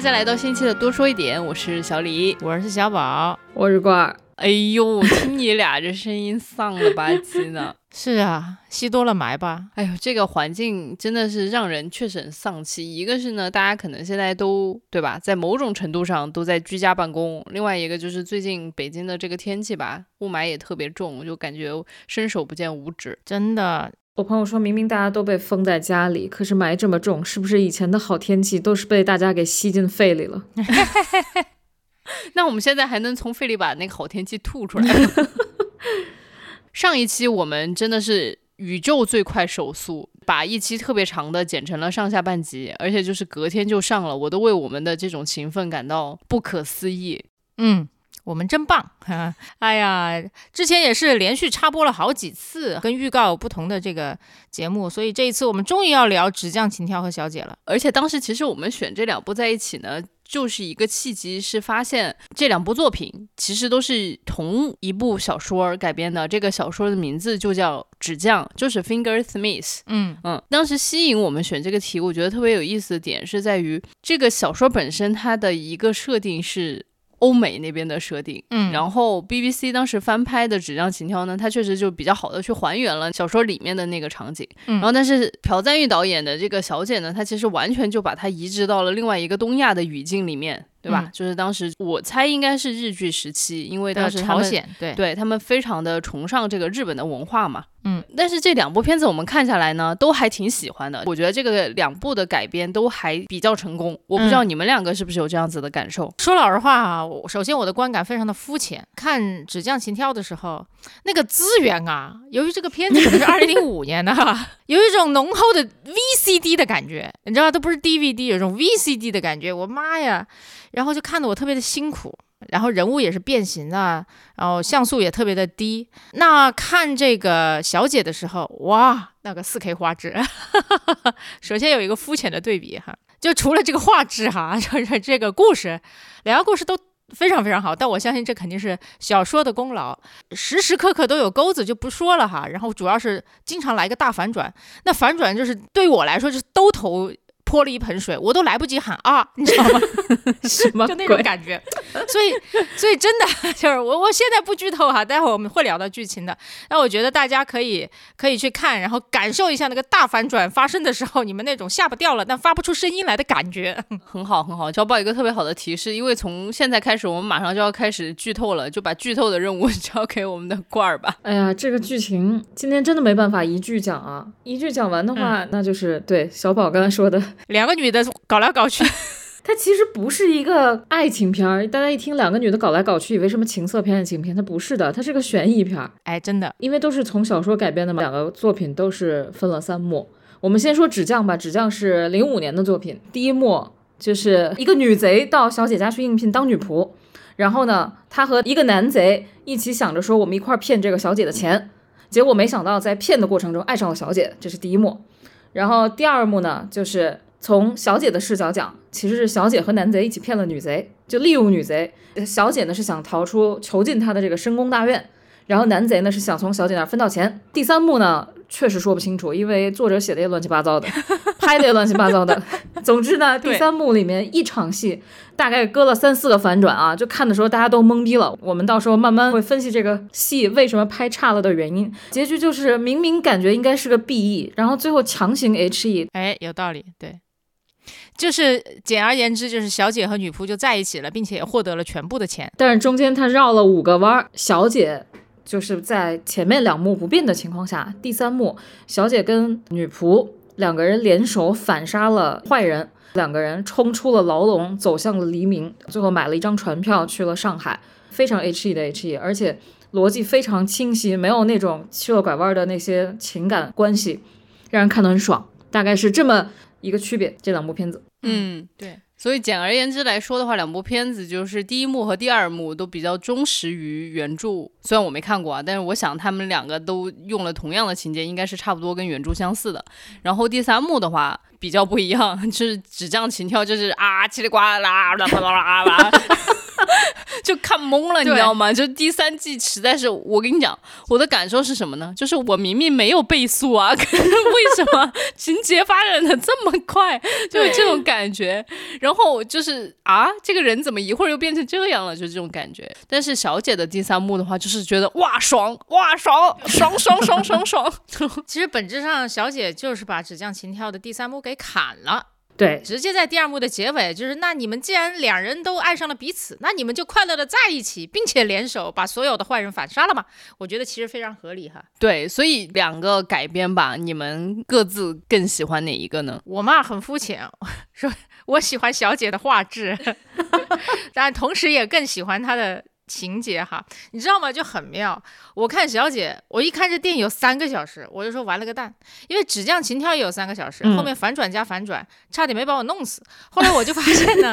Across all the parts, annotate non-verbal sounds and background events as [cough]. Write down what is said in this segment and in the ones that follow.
大家来到新期的多说一点，我是小李，我是小宝，我是罐儿。哎呦，听你俩这声音丧了吧唧的。[laughs] 是啊，吸多了霾吧？哎呦，这个环境真的是让人确实很丧气。一个是呢，大家可能现在都对吧，在某种程度上都在居家办公；另外一个就是最近北京的这个天气吧，雾霾也特别重，就感觉伸手不见五指。真的，我朋友说明明大家都被封在家里，可是霾这么重，是不是以前的好天气都是被大家给吸进肺里了？[laughs] [laughs] 那我们现在还能从肺里把那个好天气吐出来？[laughs] 上一期我们真的是宇宙最快手速，把一期特别长的剪成了上下半集，而且就是隔天就上了，我都为我们的这种勤奋感到不可思议。嗯，我们真棒！哎呀，之前也是连续插播了好几次，跟预告不同的这个节目，所以这一次我们终于要聊《纸匠情挑》和《小姐》了。而且当时其实我们选这两部在一起呢。就是一个契机，是发现这两部作品其实都是同一部小说改编的。这个小说的名字就叫《纸匠》，就是 Finger Smith。嗯嗯，当时吸引我们选这个题，我觉得特别有意思的点是在于这个小说本身它的一个设定是。欧美那边的设定，嗯，然后 BBC 当时翻拍的《纸张情挑》呢，它确实就比较好的去还原了小说里面的那个场景，嗯，然后但是朴赞玉导演的这个小姐呢，她其实完全就把它移植到了另外一个东亚的语境里面。对吧？就是当时我猜应该是日剧时期，因为当时朝鲜对对他们非常的崇尚这个日本的文化嘛。嗯，但是这两部片子我们看下来呢，都还挺喜欢的。我觉得这个两部的改编都还比较成功。我不知道你们两个是不是有这样子的感受？说老实话啊，首先我的观感非常的肤浅。看《纸匠情挑》的时候，那个资源啊，由于这个片子是二零零五年的，[laughs] 有一种浓厚的 VCD 的感觉，你知道，都不是 DVD，有一种 VCD 的感觉。我妈呀！然后就看得我特别的辛苦，然后人物也是变形的，然后像素也特别的低。那看这个小姐的时候，哇，那个四 K 画质，[laughs] 首先有一个肤浅的对比哈，就除了这个画质哈，[laughs] 就是这个故事，两个故事都非常非常好。但我相信这肯定是小说的功劳，时时刻刻都有钩子就不说了哈。然后主要是经常来个大反转，那反转就是对我来说就是兜头。泼了一盆水，我都来不及喊啊，你知道吗？什么？就那种感觉。所以，所以真的 [laughs] 就是我，我现在不剧透哈，待会儿我们会聊到剧情的。那我觉得大家可以可以去看，然后感受一下那个大反转发生的时候，你们那种下不掉了但发不出声音来的感觉。[laughs] 很好，很好。小宝一个特别好的提示，因为从现在开始，我们马上就要开始剧透了，就把剧透的任务交给我们的罐儿吧。[laughs] 哎呀，这个剧情今天真的没办法一句讲啊，一句讲完的话，那就是对小宝刚才说的。两个女的搞来搞去，[laughs] 它其实不是一个爱情片儿。大家一听两个女的搞来搞去，以为什么情色片、爱情片？它不是的，它是个悬疑片儿。哎，真的，因为都是从小说改编的嘛。两个作品都是分了三幕。我们先说《纸匠》吧，《纸匠》是零五年的作品。第一幕就是一个女贼到小姐家去应聘当女仆，然后呢，她和一个男贼一起想着说我们一块儿骗这个小姐的钱，结果没想到在骗的过程中爱上了小姐，这是第一幕。然后第二幕呢，就是从小姐的视角讲，其实是小姐和男贼一起骗了女贼，就利用女贼。小姐呢是想逃出囚禁她的这个深宫大院，然后男贼呢是想从小姐那儿分到钱。第三幕呢？确实说不清楚，因为作者写的也乱七八糟的，[laughs] 拍的也乱七八糟的。[laughs] 总之呢，第三幕里面一场戏大概搁了三四个反转啊，就看的时候大家都懵逼了。我们到时候慢慢会分析这个戏为什么拍差了的原因。结局就是明明感觉应该是个 BE，然后最后强行 HE。哎，有道理，对，就是简而言之，就是小姐和女仆就在一起了，并且获得了全部的钱。但是中间他绕了五个弯儿，小姐。就是在前面两幕不变的情况下，第三幕小姐跟女仆两个人联手反杀了坏人，两个人冲出了牢笼，走向了黎明，最后买了一张船票去了上海，非常 H E 的 H E，而且逻辑非常清晰，没有那种七了拐弯的那些情感关系，让人看得很爽。大概是这么一个区别，这两部片子。嗯，对。所以简而言之来说的话，两部片子就是第一幕和第二幕都比较忠实于原著。虽然我没看过啊，但是我想他们两个都用了同样的情节，应该是差不多跟原著相似的。然后第三幕的话比较不一样，[laughs] 就是只降情调，就是啊，叽里呱啦啦啦啦啦啦。[laughs] [laughs] 就看懵了，你知道吗？就第三季实在是，我跟你讲，我的感受是什么呢？就是我明明没有倍速啊，可是为什么情节发展的这么快？就有这种感觉。然后就是啊，这个人怎么一会儿又变成这样了？就这种感觉。但是小姐的第三幕的话，就是觉得哇爽哇爽爽爽爽爽爽。[laughs] 其实本质上，小姐就是把《纸匠情挑》的第三幕给砍了，对，直接在第二幕的结尾，就是那你们既然两人都爱上了彼此，那你们就快乐的在一起，并且联手把所有的坏人反杀了嘛？我觉得其实非常合理哈。对，所以两个改编吧，你们各自更喜欢哪一个呢？我嘛很肤浅，说我喜欢小姐的画质，[laughs] [laughs] 但同时也更喜欢她的情节哈。你知道吗？就很妙。我看小姐，我一看这电影有三个小时，我就说完了个蛋，因为《纸匠情挑》也有三个小时，嗯后面反转加反转，差点没把我弄死。后来我就发现呢，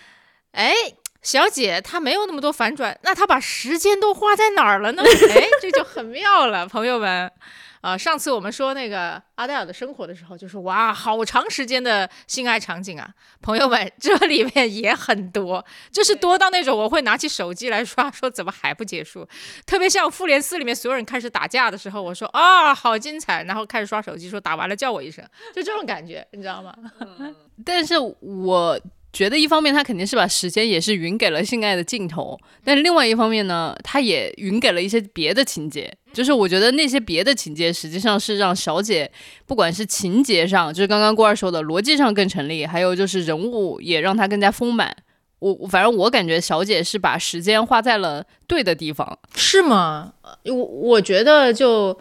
[laughs] 哎。小姐她没有那么多反转，那她把时间都花在哪儿了呢？哎，这就很妙了，朋友们。啊、上次我们说那个阿黛尔的生活的时候，就说哇，好长时间的性爱场景啊，朋友们，这里面也很多，就是多到那种我会拿起手机来刷，说怎么还不结束？特别像复联四里面所有人开始打架的时候，我说啊，好精彩，然后开始刷手机，说打完了叫我一声，就这种感觉，你知道吗？但是我觉得一方面他肯定是把时间也是匀给了性爱的镜头，但是另外一方面呢，他也匀给了一些别的情节。就是我觉得那些别的情节实际上是让小姐不管是情节上，就是刚刚郭二说的逻辑上更成立，还有就是人物也让她更加丰满。我我反正我感觉小姐是把时间花在了对的地方。是吗？我我觉得就。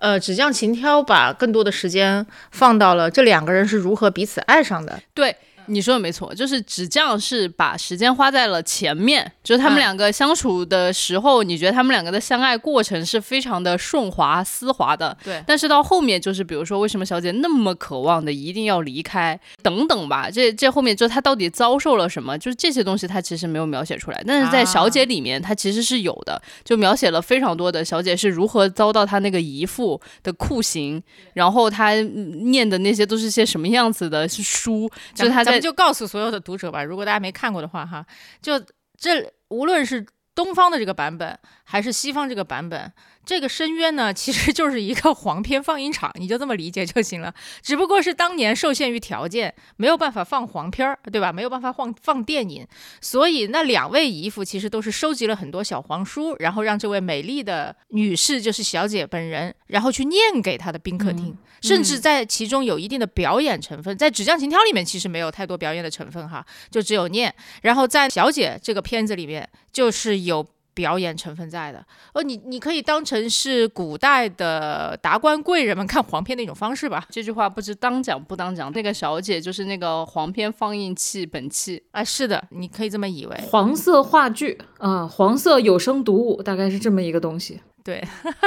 呃，纸匠情挑把更多的时间放到了这两个人是如何彼此爱上的。对，你说的没错，就是纸匠是把时间花在了前面，就是他们嗯两个相处的时候，你觉得他们两个的相爱过程是非常的顺滑丝滑的。对。但是到后面就是，比如说为什么小姐那么渴望的一定要离开等等吧，这这后面就她到底遭受了什么，就是这些东西她其实没有描写出来，但是在小姐里面，她其实是有的，就描写了非常多的小姐是如何遭到她那个姨父的酷刑，然后她嗯念的那些都是些什么样子的书，就是她在咱们就告诉所有的读者吧，如果大家没看过的话，哈，就这无论是东方的这个版本，还是西方这个版本，这个深渊呢，其实就是一个黄片放映场，你就这么理解就行了。只不过是当年受限于条件，没有办法放黄片儿，对吧？没有办法放放电影，所以那两位姨父其实都是收集了很多小黄书，然后让这位美丽的女士，就是小姐本人，然后去念给她的宾客听。甚至在其中有一定的表演成分，在《纸匠情挑》里面其实没有太多表演的成分哈，就只有念。然后在《小姐》这个片子里面，就是有表演成分在的。哦，你你可以当成是古代的达官贵人们看黄片的一种方式吧。这句话不知当讲不当讲。那个小姐就是那个黄片放映器本器，啊，是的，你可以这么以为。黄色话剧啊，黄色有声读物，大概是这么一个东西。对，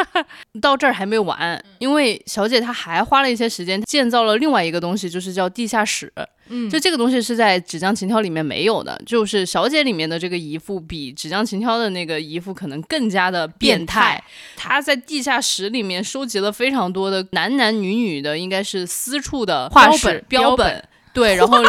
[laughs] 到这儿还没完，因为小姐她还花了一些时间建造了另外一个东西，就是叫地下室。嗯就这个东西是在《纸浆情挑》里面没有的，就是小姐里面的这个姨父比《纸浆情挑》的那个姨父可能更加的变变态态。他在地下室里面收集了非常多的男男女女的，应该是私处的画室标本标标本对，然后 [laughs]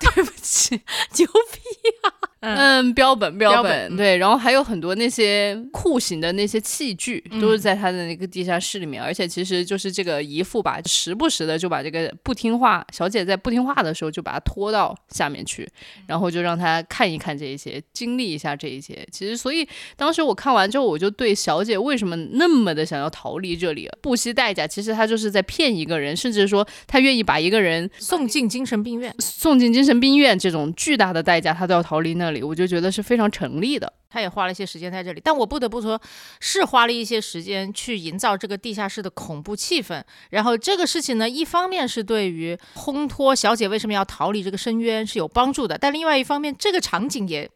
对不起，牛逼啊！嗯，标本标标本对，然后还有很多那些酷刑的那些器具，都是在他的那个地下室里面，而且其实就是这个姨父吧，时不时的就把这个不听话小姐在不听话的时候，就把她拖到下面去，然后就让她看一看这一些，经历一下这一些。其实，所以当时我看完之后，我就对小姐为什么那么的想要逃离这里，不惜代价，其实她就是在骗一个人，甚至说她愿意把一个人送进精神病院，送进精神病院。这种巨大的代价，她都要逃离那里，我就觉得是非常成立的。他也花了一些时间在这里，但我不得不说，是花了一些时间去营造这个地下室的恐怖气氛。然后这个事情呢，一方面是对于烘托小姐为什么要逃离这个深渊是有帮助的，但另外一方面，这个场景也，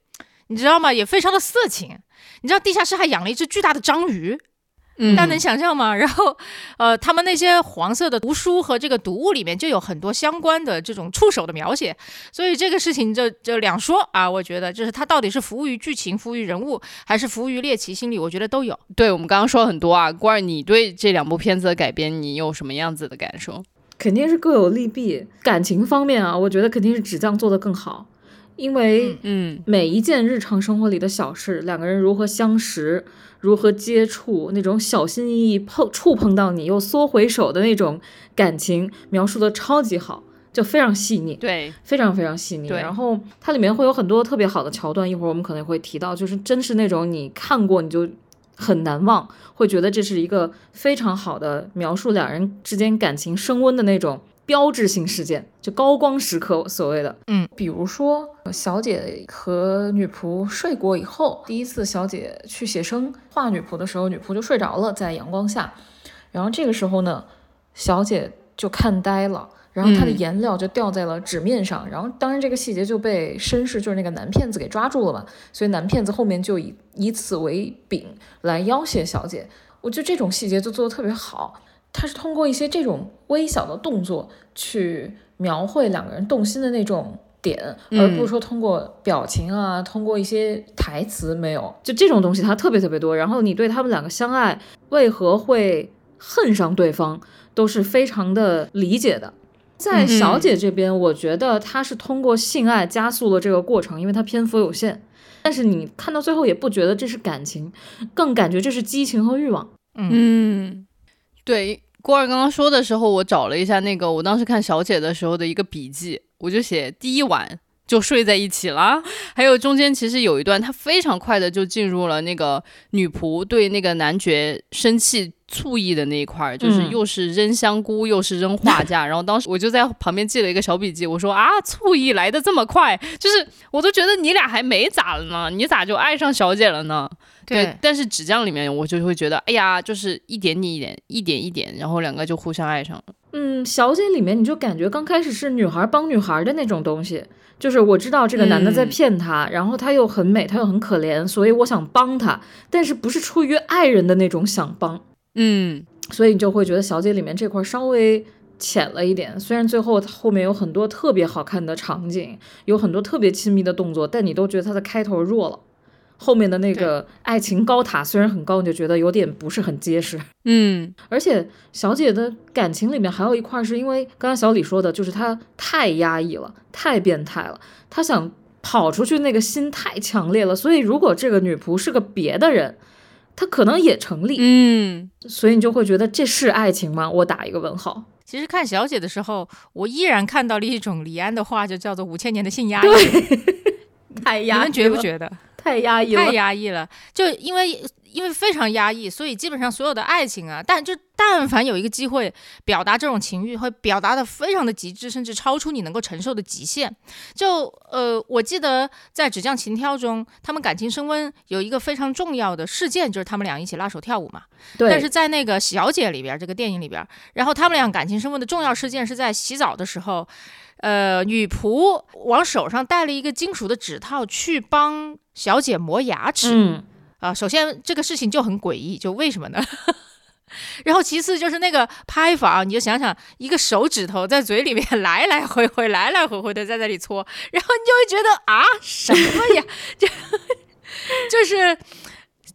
你知道吗？也非常的色情。你知道地下室还养了一只巨大的章鱼，嗯大家能想象吗？[laughs] 然后，呃，他们那些黄色的读书和这个读物里面就有很多相关的这种触手的描写，所以这个事情就就两说啊。我觉得就是它到底是服务于剧情、服务于人物，还是服务于猎奇心理，我觉得都有。对我们刚刚说很多啊，关儿，你对这两部片子的改编，你有什么样子的感受？肯定是各有利弊。感情方面啊，我觉得肯定是纸匠做的更好，因为嗯每一件日常生活里的小事，两个人如何相识，如何接触，那种小心翼翼碰触碰到你又缩回手的那种感情，描述的超级好，就非常细腻。对，非常非常细腻，然后它里面会有很多特别好的桥段，一会儿我们可能会提到，就是真是那种你看过你就很难忘，会觉得这是一个非常好的描述两人之间感情升温的那种标志性事件，就高光时刻所谓的。嗯，比如说小姐和女仆睡过以后，第一次小姐去写生画女仆的时候，女仆就睡着了，在阳光下，然后这个时候呢，小姐就看呆了。然后她的嗯颜料就掉在了纸面上，然后当然这个细节就被绅士就是那个男骗子给抓住了嘛，所以男骗子后面就以以此为柄来要挟小姐。我觉得这种细节就做的特别好，他是通过一些这种微小的动作去描绘两个人动心的那种点，嗯而不是说通过表情啊，通过一些台词没有，就这种东西它特别特别多。然后你对他们两个相爱为何会恨上对方，都是非常的理解的。在小姐这边，我觉得她是通过性爱加速了这个过程，因为她篇幅有限。但是你看到最后也不觉得这是感情，更感觉这是激情和欲望。嗯，对，郭二刚刚说的时候，我找了一下那个我当时看小姐的时候的一个笔记，我就写第一晚就睡在一起了，还有中间其实有一段，他非常快的就进入了那个女仆对那个男爵生气。醋意的那一块儿，就是嗯又是扔香菇，又是扔画架，[laughs] 然后当时我就在旁边记了一个小笔记，我说啊，醋意来的这么快，就是我都觉得你俩还没咋了呢，你咋就爱上小姐了呢？对，但是纸匠里面我就会觉得，哎呀，就是一点一点，一点一点，然后两个就互相爱上了。嗯，小姐里面你就感觉刚开始是女孩帮女孩的那种东西，就是我知道这个男的在嗯骗她，然后她又很美，她又很可怜，所以我想帮她，但是不是出于爱人的那种想帮，嗯，所以你就会觉得小姐里面这块稍微浅了一点。虽然最后后面有很多特别好看的场景，有很多特别亲密的动作，但你都觉得它的开头弱了。后面的那个爱情高塔虽然很高，你就觉得有点不是很结实。嗯，而且小姐的感情里面还有一块，是因为刚刚小李说的，就是她太压抑了，太变态了，她想跑出去那个心太强烈了，所以如果这个女仆是个别的人，她可能也成立，嗯，所以你就会觉得这是爱情吗？我打一个问号。其实看小姐的时候，我依然看到了一种李安的话，就叫做五千年的性压抑。太你们觉不觉得？太压抑了？太压抑了，就因为因为非常压抑，所以基本上所有的爱情啊，但就但凡有一个机会表达这种情欲，会表达的非常的极致，甚至超出你能够承受的极限。就呃，我记得在《纸匠情挑》中，他们感情升温有一个非常重要的事件，就是他们俩一起拉手跳舞嘛。对，但是在那个小姐里边，这个电影里边，然后他们俩感情升温的重要事件是在洗澡的时候，呃，女仆往手上戴了一个金属的指套去帮小姐磨牙齿。嗯，啊，首先这个事情就很诡异，就为什么呢？[laughs] 然后其次就是那个拍法，你就想想一个手指头在嘴里面来来回回、来来回回的在那里搓，然后你就会觉得啊，什么呀？[laughs] 就就是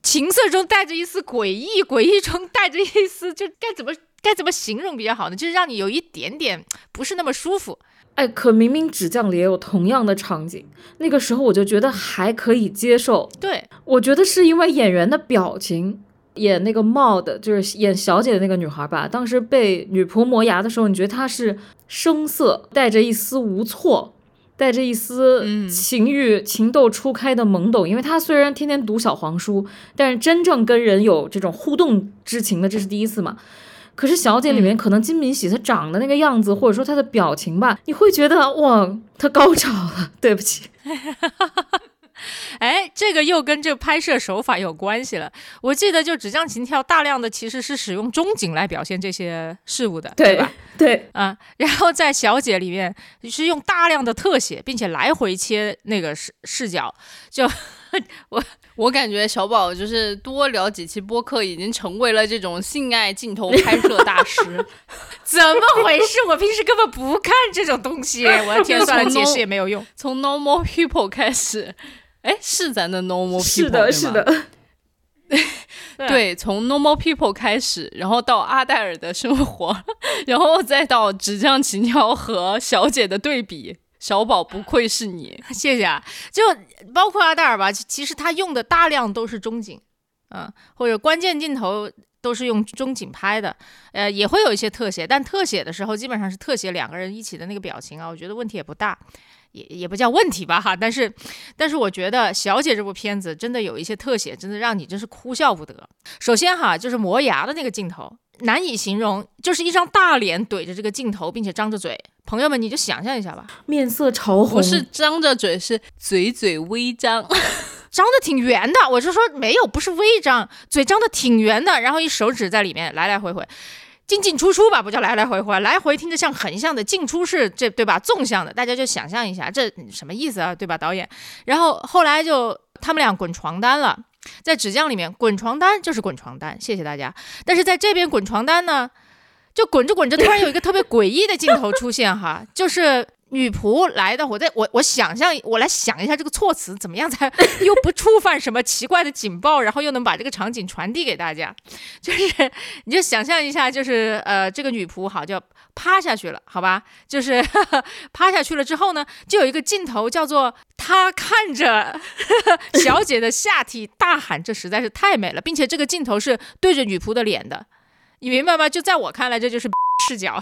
情色中带着一丝诡异，诡异中带着一丝，就该怎么该怎么形容比较好呢？就是让你有一点点不是那么舒服。哎，可明明纸匠里也有同样的场景，那个时候我就觉得还可以接受，对，我觉得是因为演员的表情，演那个帽的，就是演小姐的那个女孩吧。当时被女仆磨牙的时候，你觉得她是声色，带着一丝无措，带着一丝嗯情欲、情窦初开的懵懂。因为她虽然天天读小黄书，但是真正跟人有这种互动之情的，这是第一次嘛。可是小姐里面可能金敏喜她长的那个样子，或者说她的表情吧，你会觉得哇，她高潮了。[laughs] 对不起，[laughs] 哎，这个又跟这拍摄手法有关系了。我记得就《纸匠情挑》大量的其实是使用中景来表现这些事物的，对吧？对，啊，然后在《小姐》里面是用大量的特写，并且来回切那个视视角，就 [laughs] 我 [laughs] 我感觉小宝就是多聊几期播客，已经成为了这种性爱镜头拍摄大师。[laughs] 怎么回事？我平时根本不看这种东西，我的天，算了，解释也没有用。从 normal people 开始，哎，是咱的 normal people 是的，是的。对，从 normal people 开始，然后到阿黛尔的生活，然后再到纸浆情挑和小姐的对比，小宝不愧是你，[laughs] 谢谢啊。就包括阿黛尔吧，其实他用的大量都是中景，嗯，或者关键镜头都是用中景拍的，呃，也会有一些特写，但特写的时候基本上是特写两个人一起的那个表情啊，我觉得问题也不大。也也不叫问题吧哈，但是，但是我觉得《小姐》这部片子真的有一些特写，真的让你真是哭笑不得。首先哈，就是磨牙的那个镜头，难以形容，就是一张大脸怼着这个镜头，并且张着嘴。朋友们，你就想象一下吧，面色潮红，不是张着嘴，是嘴嘴微张，[laughs] 张的挺圆的。我是说没有，不是微张，嘴张的挺圆的，然后一手指在里面来来回回。进进出出吧，不叫来来回回，来回听着像横向的，进出是这对吧？纵向的，大家就想象一下，这什么意思啊？对吧，导演？然后后来就他们俩滚床单了，在纸浆里面滚床单就是滚床单，谢谢大家。但是在这边滚床单呢，就滚着滚着，突然有一个特别诡异的镜头出现，哈，就是。女仆来的，我在我我想象，我来想一下这个措辞怎么样 [laughs] 才又不触犯什么奇怪的警报，然后又能把这个场景传递给大家，就是你就想象一下，就是呃这个女仆好就趴下去了，好吧，就是 [laughs] 趴下去了之后呢，就有一个镜头叫做她看着小姐的下体大喊，这实在是太美了，并且这个镜头是对着女仆的脸的，你明白吗？就在我看来，这就是 [laughs] 视角。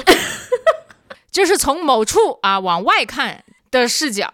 就是从某处啊往外看的视角，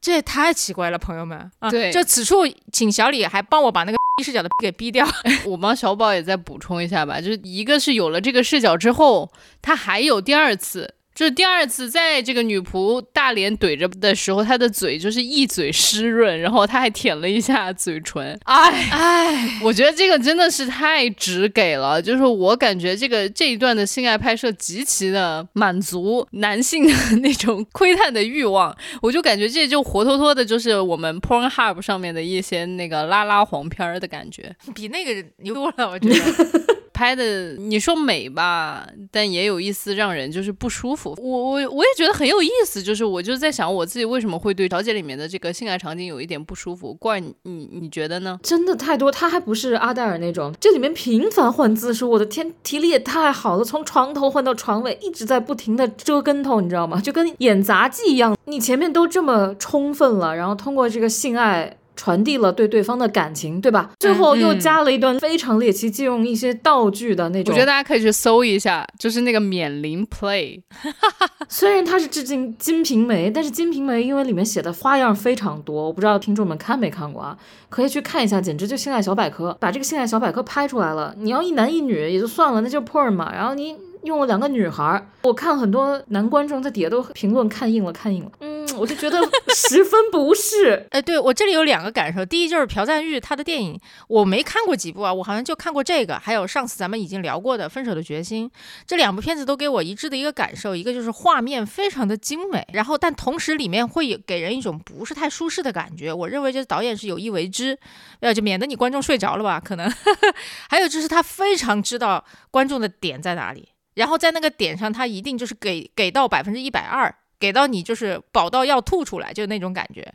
这也太奇怪了，朋友们啊。对，就此处，请小李还帮我把那个 [laughs] 视角的给逼掉。[laughs] 我帮小宝也再补充一下吧，就是一个是有了这个视角之后，他还有第二次。就是第二次在这个女仆大脸怼着的时候，她的嘴就是一嘴湿润，然后她还舔了一下嘴唇。哎哎，我觉得这个真的是太直给了，就是我感觉这个这一段的性爱拍摄极其的满足男性的那种窥探的欲望，我就感觉这就活脱脱的就是我们 Pornhub 上面的一些那个拉拉黄片儿的感觉，比那个牛多了，我觉得。[laughs] 拍的你说美吧，但也有一丝让人就是不舒服。我我我也觉得很有意思，就是我就在想我自己为什么会对《小姐》里面的这个性爱场景有一点不舒服。怪你你觉得呢？真的太多，他还不是阿黛尔那种，这里面频繁换姿势，我的天，体力也太好了，从床头换到床尾，一直在不停的折跟头，你知道吗？就跟演杂技一样。你前面都这么充分了，然后通过这个性爱。传递了对对方的感情，对吧？最后又加了一段非常猎奇，借用一些道具的那种。我觉得大家可以去搜一下，就是那个免龄 play。[laughs] 虽然它是致敬《金瓶梅》，但是《金瓶梅》因为里面写的花样非常多，我不知道听众们看没看过啊？可以去看一下，简直就性爱小百科，把这个性爱小百科拍出来了。你要一男一女也就算了，那就 porn 嘛。然后你。用了两个女孩，我看很多男观众在底下都评论看硬了，看硬了。嗯，我就觉得十分不适。[laughs] 哎，对我这里有两个感受，第一就是朴赞玉他的电影我没看过几部啊，我好像就看过这个，还有上次咱们已经聊过的《分手的决心》，这两部片子都给我一致的一个感受，一个就是画面非常的精美，然后但同时里面会给人一种不是太舒适的感觉。我认为这导演是有意为之，呃，就免得你观众睡着了吧，可能。[laughs] 还有就是他非常知道观众的点在哪里。然后在那个点上，他一定就是给给到百分之一百二，给到你就是饱到要吐出来，就那种感觉。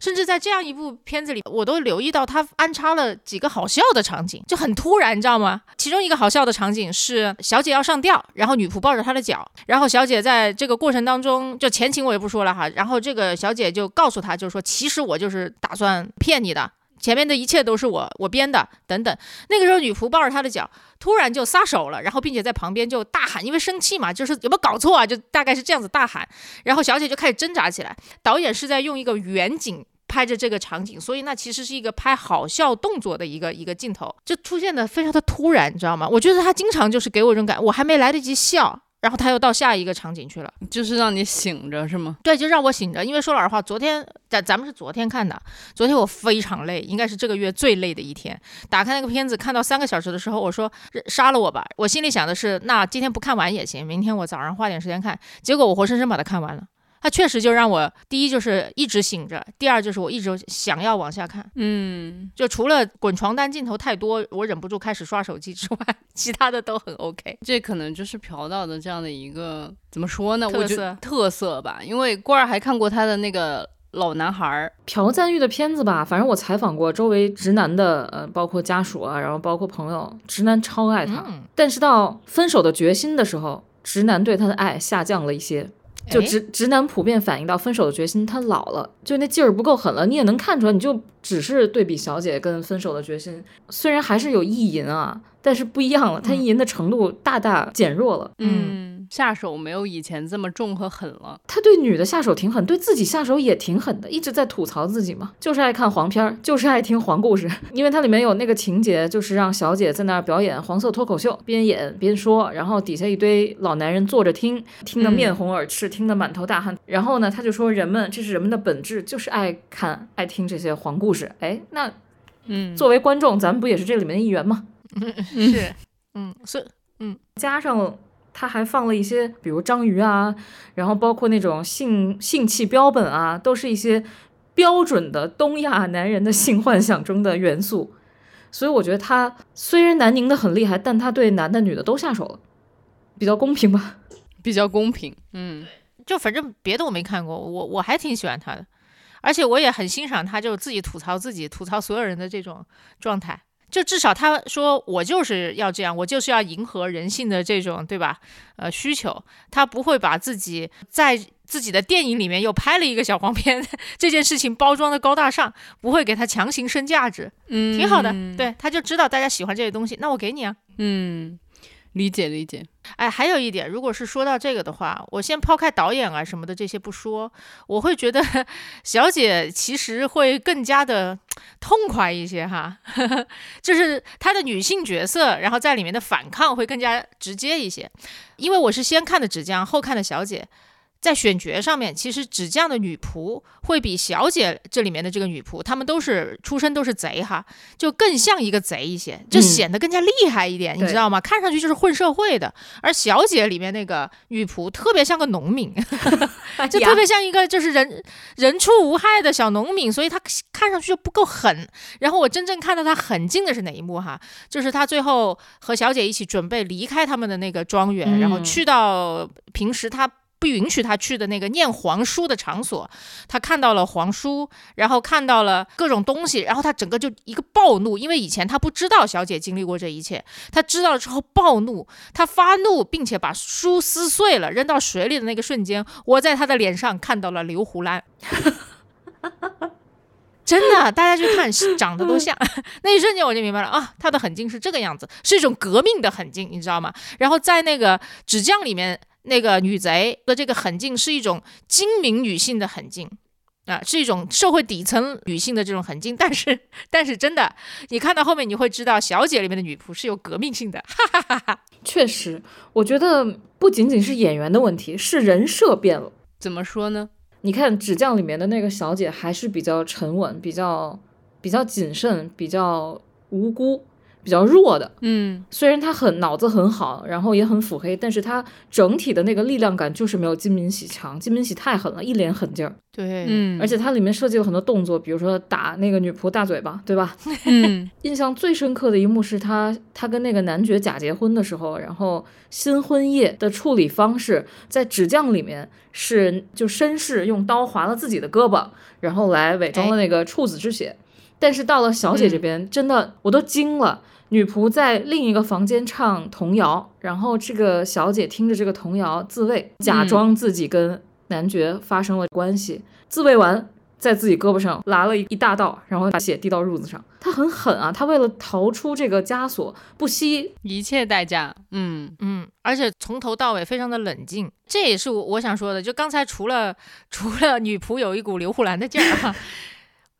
甚至在这样一部片子里，我都留意到他安插了几个好笑的场景，就很突然，你知道吗？其中一个好笑的场景是小姐要上吊，然后女仆抱着她的脚，然后小姐在这个过程当中，就前情我也不说了哈，然后这个小姐就告诉他，就是说其实我就是打算骗你的。前面的一切都是我我编的，等等。那个时候，女仆抱着他的脚，突然就撒手了，然后并且在旁边就大喊，因为生气嘛，就是有没有搞错啊？就大概是这样子大喊，然后小姐就开始挣扎起来。导演是在用一个远景拍着这个场景，所以那其实是一个拍好笑动作的一个一个镜头，就出现的非常的突然，你知道吗？我觉得他经常就是给我这种感，我还没来得及笑。然后他又到下一个场景去了，就是让你醒着是吗？对，就让我醒着。因为说老实话，昨天咱咱们是昨天看的，昨天我非常累，应该是这个月最累的一天。打开那个片子看到三个小时的时候，我说杀了我吧。我心里想的是，那今天不看完也行，明天我早上花点时间看。结果我活生生把它看完了。它确实就让我第一就是一直醒着，第二就是我一直想要往下看。嗯，就除了滚床单镜头太多，我忍不住开始刷手机之外，[laughs] 其他的都很 OK。这可能就是朴导的这样的一个怎么说呢？特色特色吧。因为郭儿还看过他的那个老男孩儿朴赞玉的片子吧，反正我采访过周围直男的，呃，包括家属啊，然后包括朋友，直男超爱他。但是到分手的决心的时候，直男对他的爱下降了一些。就哎。直直男普遍反映到分手的决心，他老了，就那劲儿不够狠了，你也能看出来，你就只是对比小姐跟分手的决心，虽然还是有意淫啊，但是不一样了，他意淫的程度大大减弱了。嗯，下手没有以前这么重和狠了。他对女的下手挺狠，对自己下手也挺狠的，一直在吐槽自己嘛，就是爱看黄片儿，就是爱听黄故事。[laughs] 因为它里面有那个情节，就是让小姐在那儿表演黄色脱口秀，边演边说，然后底下一堆老男人坐着听，听得面红耳赤，听得满头大汗。然后呢，他就说人们这是人们的本质，就是爱看爱听这些黄故事。哎，那嗯，作为观众，咱们不也是这里面的一员吗？[laughs] 是，嗯，是，加上他还放了一些，比如章鱼啊，然后包括那种性性器标本啊，都是一些标准的东亚男人的性幻想中的元素。所以我觉得他虽然南宁的很厉害，但他对男的女的都下手了，比较公平吧。比较公平。嗯，就反正别的我没看过，我我还挺喜欢他的，而且我也很欣赏他，就自己吐槽自己、吐槽所有人的这种状态。就至少他说我就是要这样，我就是要迎合人性的这种，对吧？呃，需求，他不会把自己在自己的电影里面又拍了一个小黄片这件事情包装的高大上，不会给他强行升价值，嗯，挺好的。对，他就知道大家喜欢这些东西，那我给你啊。嗯，理解理解。哎，还有一点，如果是说到这个的话，我先抛开导演啊什么的这些不说，我会觉得 [laughs] 小姐其实会更加的痛快一些哈，[laughs] 就是她的女性角色，然后在里面的反抗会更加直接一些，因为我是先看的纸浆，后看的小姐。在选角上面，其实纸匠的女仆会比小姐这里面的这个女仆，她们都是出身都是贼哈，就更像一个贼一些，就嗯显得更加厉害一点，你知道吗？看上去就是混社会的。而小姐里面那个女仆特别像个农民，[laughs] 就特别像一个就是人人畜无害的小农民，所以她看上去就不够狠。然后我真正看到她狠劲的是哪一幕哈？就是她最后和小姐一起准备离开他们的那个庄园，然后嗯去到平时她。不允许他去的那个念皇书的场所，他看到了皇书，然后看到了各种东西，然后他整个就一个暴怒，因为以前他不知道小姐经历过这一切，他知道了之后暴怒，他发怒，并且把书撕碎了扔到水里的那个瞬间，我在他的脸上看到了刘胡兰。[laughs] 真的，大家去看，长得都像。[laughs] 那一瞬间我就明白了啊，他的狠劲是这个样子，是一种革命的狠劲，你知道吗？然后在那个纸匠里面，那个女贼的这个狠劲是一种精明女性的狠劲。啊，是一种社会底层女性的这种狠劲，[laughs] 但是，但是真的，你看到后面你会知道，小姐里面的女仆是有革命性的，[laughs] 哈哈哈哈。确实，我觉得不仅仅是演员的问题，是人设变了。怎么说呢？你看《纸匠》里面的那个小姐还是比较沉稳、比较比较谨慎、比较无辜、比较弱的。嗯虽然他很脑子很好，然后也很腹黑，但是他整体的那个力量感就是没有金敏喜强。金敏喜太狠了，一脸狠劲儿。对，嗯，而且它里面设计了很多动作，比如说打那个女仆大嘴巴，对吧？嗯 [laughs] 印象最深刻的一幕是他他跟那个男爵假结婚的时候，然后新婚夜的处理方式，在纸匠里面是就绅士用刀划了自己的胳膊，然后来伪装了那个处子之血。但是到了小姐这边，真的我都惊了。女仆在另一个房间唱童谣，然后这个小姐听着这个童谣自慰，假装自己跟男爵发生了关系，自慰完在自己胳膊上拉了一一大道，然后把血滴到褥子上。她很狠啊，她为了逃出这个枷锁，不惜一切代价。嗯嗯，而且从头到尾非常的冷静，这也是我我想说的。就刚才除了 [laughs] 除了女仆有一股刘胡兰的劲儿哈，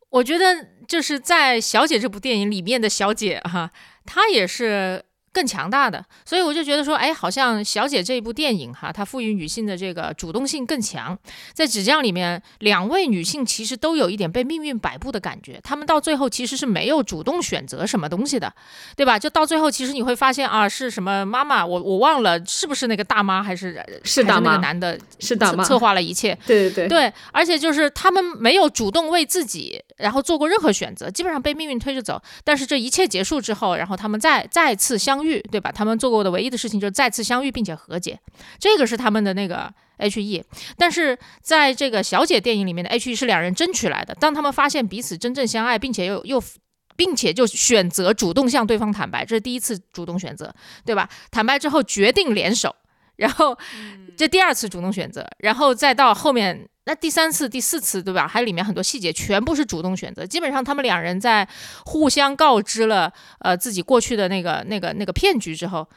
我觉得就是在《小姐》这部电影里面的小姐哈，他也是更强大的，所以我就觉得说，哎，好像《小姐》这一部电影哈，它赋予女性的这个主动性更强。在《纸匠》里面，两位女性其实都有一点被命运摆布的感觉，她们到最后其实是没有主动选择什么东西的，对吧？就到最后，其实你会发现啊，是什么妈妈，我我忘了是不是那个大妈，还是是大妈个男的是大妈。策策划了一切，对对对，对，而且就是他们没有主动为自己，然后做过任何选择，基本上被命运推着走。但是这一切结束之后，然后他们再再次相遇，对吧？他们做过的唯一的事情就是再次相遇并且和解，这个是他们的那个 H E。但是在这个小姐电影里面的 H E 是两人争取来的，当他们发现彼此真正相爱，并且又又。并且就选择主动向对方坦白，这是第一次主动选择，对吧？坦白之后决定联手，然后这第二次主动选择，然后再到后面那第三次、第四次，对吧？还里面很多细节全部是主动选择。基本上他们两人在互相告知了呃自己过去的那个那个那个骗局之后，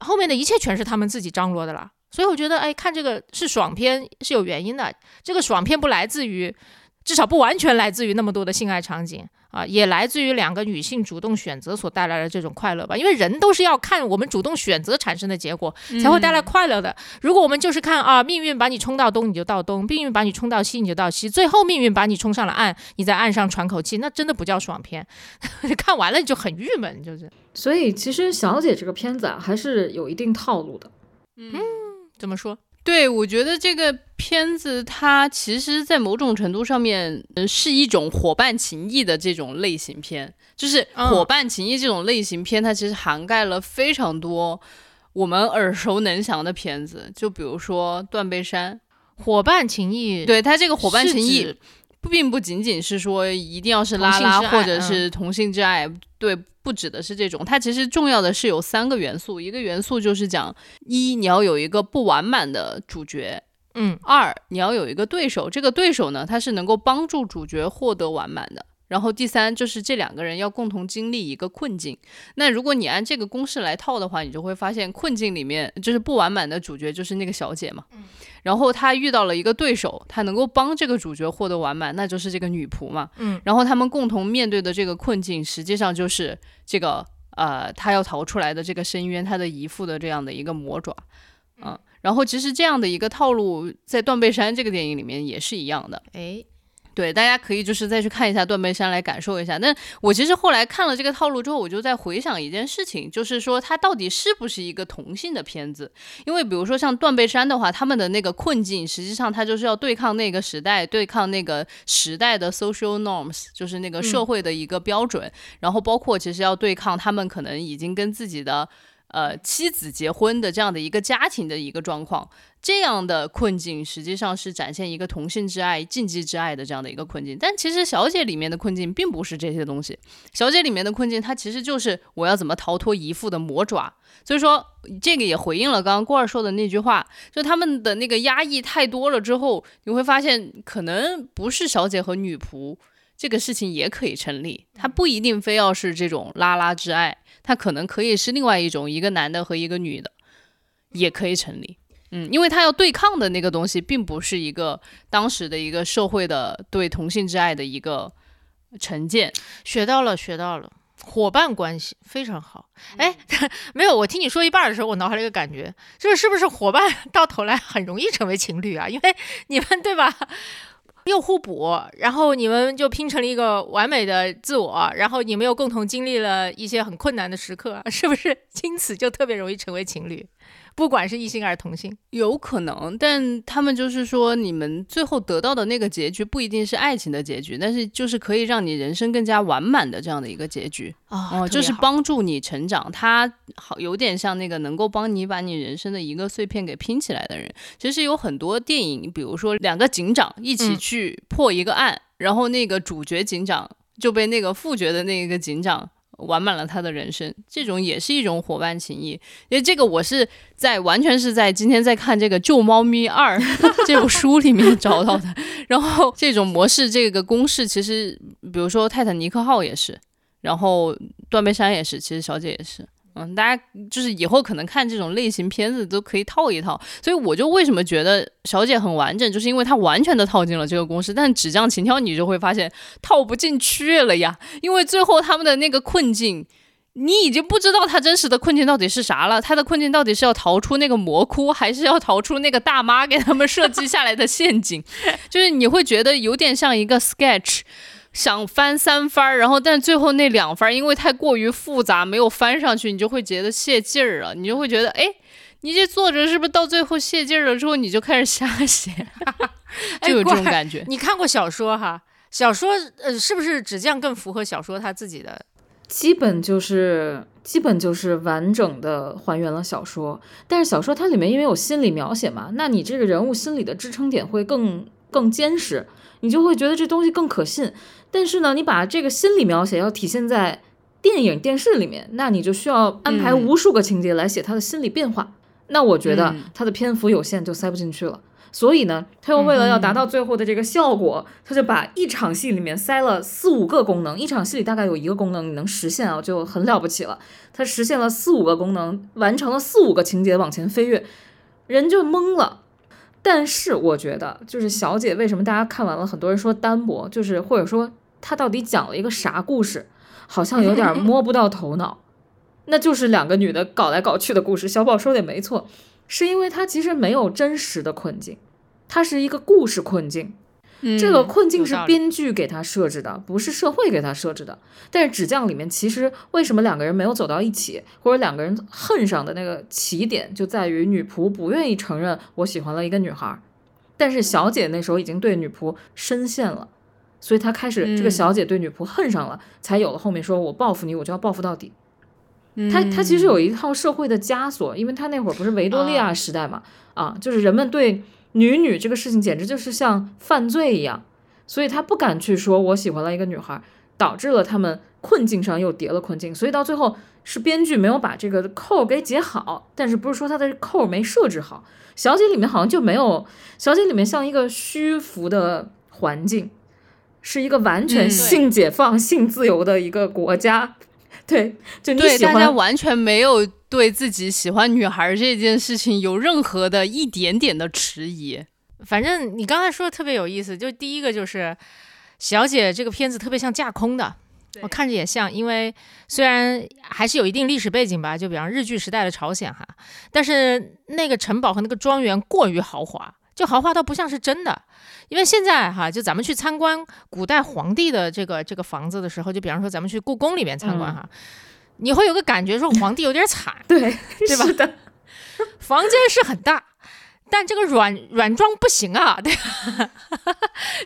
后面的一切全是他们自己张罗的了。所以我觉得，哎，看这个是爽片是有原因的。这个爽片不来自于，至少不完全来自于那么多的性爱场景。啊，也来自于两个女性主动选择所带来的这种快乐吧，因为人都是要看我们主动选择产生的结果才会带来快乐的。如果我们就是看啊，命运把你冲到东你就到东，命运把你冲到西你就到西，最后命运把你冲上了岸，你在岸上喘口气，那真的不叫爽片，[laughs] 看完了就很郁闷，就是。所以其实小姐这个片子啊，还是有一定套路的。嗯，怎么说？对，我觉得这个片子它其实，在某种程度上面，嗯，是一种伙伴情谊的这种类型片。就是伙伴情谊这种类型片，它其实涵盖了非常多我们耳熟能详的片子。就比如说《断背山》，伙伴情谊，对它这个伙伴情谊。并不仅仅是说一定要是拉拉或者是同性之爱，对，不指的是这种。它其实重要的是有三个元素，一个元素就是讲一你要有一个不完满的主角，嗯，二你要有一个对手，这个对手呢，他是能够帮助主角获得完满的。然后第三就是这两个人要共同经历一个困境。那如果你按这个公式来套的话，你就会发现困境里面就是不完满的主角就是那个小姐嘛。然后她遇到了一个对手，她能够帮这个主角获得完满，那就是这个女仆嘛。嗯。然后他们共同面对的这个困境，实际上就是这个呃，她要逃出来的这个深渊，她的姨父的这样的一个魔爪。嗯。然后其实这样的一个套路，在《断背山》这个电影里面也是一样的。哎。对，大家可以就是再去看一下《断背山》来感受一下。但我其实后来看了这个套路之后，我就在回想一件事情，就是说它到底是不是一个同性的片子？因为比如说像《断背山》的话，他们的那个困境，实际上它就是要对抗那个时代，对抗那个时代的 social norms，就是那个社会的一个标准。然后包括其实要对抗他们可能已经跟自己的呃妻子结婚的这样的一个家庭的一个状况。这样的困境实际上是展现一个同性之爱、禁忌之爱的这样的一个困境，但其实《小姐》里面的困境并不是这些东西，《小姐》里面的困境它其实就是我要怎么逃脱姨父的魔爪。所以说，这个也回应了刚刚郭二说的那句话，就他们的那个压抑太多了之后，你会发现可能不是小姐和女仆这个事情也可以成立，他不一定非要是这种拉拉之爱，他可能可以是另外一种一个男的和一个女的也可以成立。嗯，因为他要对抗的那个东西，并不是一个当时的一个社会的对同性之爱的一个成见。学到了，学到了，伙伴关系非常好。哎，[laughs] 没有，我听你说一半的时候，我脑海里一个感觉，就是是不是伙伴 [laughs] 到头来很容易成为情侣啊？因为你们对吧，又互补，然后你们就拼成了一个完美的自我，然后你们又共同经历了一些很困难的时刻，[laughs] 是不是？[laughs] 因此就特别容易成为情侣。不管是异性还是同性，有可能，但他们就是说，你们最后得到的那个结局不一定是爱情的结局，但是就是可以让你人生更加完满的这样的一个结局哦，就是帮助你成长。他好有点像那个能够帮你把你人生的一个碎片给拼起来的人。其实有很多电影，比如说两个警长一起去破一个案，然后那个主角警长就被那个副角的那个警长。完满了他的人生，这种也是一种伙伴情谊。因为这个我是在完全是在今天在看这个《救猫咪二》[laughs] 这部书里面找到的。然后这种模式，这个公式其实，比如说泰坦尼克号也是，然后断背山也是，其实小姐也是。嗯，大家就是以后可能看这种类型片子都可以套一套，所以我就为什么觉得小姐很完整，就是因为它完全的套进了这个公式。但纸匠情挑你就会发现套不进去了呀，因为最后他们的那个困境，你已经不知道他真实的困境到底是啥了。他的困境到底是要逃出那个魔窟，还是要逃出那个大妈给他们设计下来的陷阱？[laughs] 就是你会觉得有点像一个 sketch。想翻三番，然后但最后那两番因为太过于复杂，没有翻上去，你就会觉得泄劲儿了。你就会觉得，哎，你这作者是不是到最后泄劲儿了之后，你就开始瞎写，[laughs] 就有这种感觉。你看过小说哈？小说呃，是不是纸匠更符合小说他自己的？基本就是基本就是完整的还原了小说，但是小说它里面因为有心理描写嘛，那你这个人物心理的支撑点会更更坚实，你就会觉得这东西更可信。但是呢，你把这个心理描写要体现在电影、电视里面，那你就需要安排无数个情节来写他的心理变化。那我觉得他的篇幅有限，就塞不进去了。所以呢，他又为了要达到最后的这个效果，他就把一场戏里面塞了四五个功能，一场戏里大概有一个功能你能实现啊，就很了不起了。他实现了四五个功能，完成了四五个情节往前飞跃，人就懵了。但是我觉得，就是小姐为什么大家看完了，很多人说单薄，就是或者说她到底讲了一个啥故事，好像有点摸不到头脑。那就是两个女的搞来搞去的故事。小宝说的也没错，是因为她其实没有真实的困境，她是一个故事困境。这个嗯困境是编剧给他设置的，不是社会给他设置的。但是《纸匠》里面，其实为什么两个人没有走到一起，或者两个人恨上的那个起点，就在于女仆不愿意承认我喜欢了一个女孩，但是小姐那时候已经对女仆深陷了，所以她开始这个嗯小姐对女仆恨上了，才有了后面说我报复你，我就要报复到底。他他嗯其实有一套社会的枷锁，因为他那会儿不是维多利亚时代嘛，啊，就是人们对女女这个事情简直就是像犯罪一样，所以他不敢去说我喜欢了一个女孩，导致了他们困境上又叠了困境，所以到最后是编剧没有把这个扣给解好，但是不是说他的扣没设置好，小姐里面好像就没有，小姐里面像一个虚浮的环境，是一个完全嗯性解放、性自由的一个国家。对，就你对喜欢大家完全没有对自己喜欢女孩这件事情有任何的一点点的迟疑。反正你刚才说的特别有意思，就第一个就是小姐这个片子特别像架空的，我看着也像，因为虽然还是有一定历史背景吧，就比方日据时代的朝鲜哈，但是那个城堡和那个庄园过于豪华，就豪华到不像是真的。因为现在哈，就咱们去参观古代皇帝的这个这个房子的时候，就比方说咱们去故宫里面参观哈，你会有个感觉说皇帝有点惨，[laughs] 对，对吧是的，房间是很大，但这个软软装不行啊，[laughs] 对，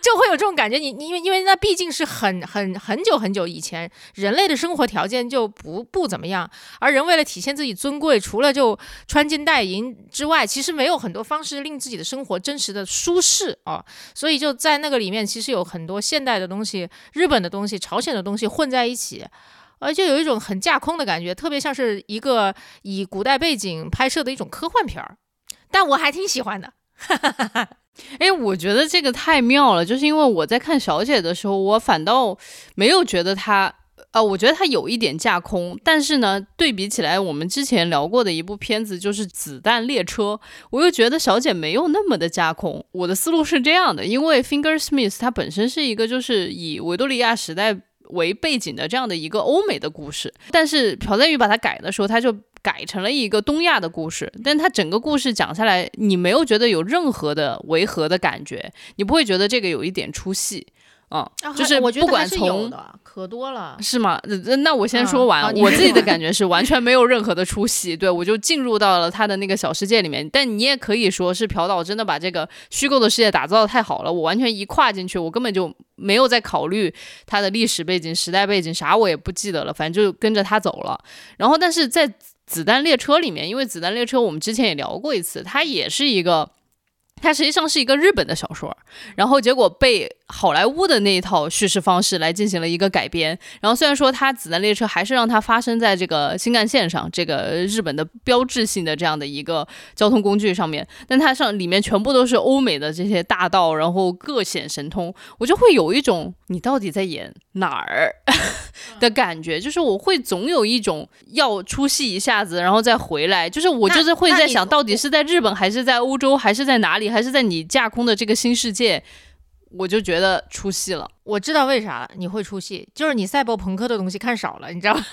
就会有这种感觉。你你因为因为那毕竟是很很很久很久以前，人类的生活条件就不不怎么样，而人为了体现自己尊贵，除了就穿金戴银之外，其实没有很多方式令自己的生活真实的舒适啊。所以就在那个里面，其实有很多现代的东西、日本的东西、朝鲜的东西混在一起。而，就有一种很架空的感觉，特别像是一个以古代背景拍摄的一种科幻片儿，但我还挺喜欢的。[laughs] 哎，我觉得这个太妙了，就是因为我在看小姐的时候，我反倒没有觉得她，呃，我觉得她有一点架空，但是呢，对比起来，我们之前聊过的一部片子就是《子弹列车》，我又觉得小姐没有那么的架空。我的思路是这样的，因为 Finger Smith 它本身是一个就是以维多利亚时代。为背景的这样的一个欧美的故事，但是朴赞宇把它改的时候，他就改成了一个东亚的故事，但它整个故事讲下来，你没有觉得有任何的违和的感觉，你不会觉得这个有一点出戏，嗯，就是不管从的，可多了。是吗？那那我先嗯说完，我自己的感觉是完全没有任何的出戏，对我就进入到了他的那个小世界里面。但你也可以说是朴导真的把这个虚构的世界打造的太好了，我完全一跨进去，我根本就没有在考虑他的历史背景、时代背景啥，我也不记得了，反正就跟着他走了。然后，但是在子弹列车里面，因为子弹列车我们之前也聊过一次，它也是一个。它实际上是一个日本的小说，然后结果被好莱坞的那一套叙事方式来进行了一个改编。然后虽然说它子弹列车还是让它发生在这个新干线上，这个日本的标志性的这样的一个交通工具上面，但它上里面全部都是欧美的这些大道，然后各显神通，我就会有一种你到底在演哪儿 [laughs] 的感觉，就是我会总有一种要出戏一下子，然后再回来，就是我就是会在想到底是在日本还是在欧洲还是在哪里，还是在你架空的这个新世界，我就觉得出戏了。我知道为啥你会出戏，就是你赛博朋克的东西看少了，你知道吗？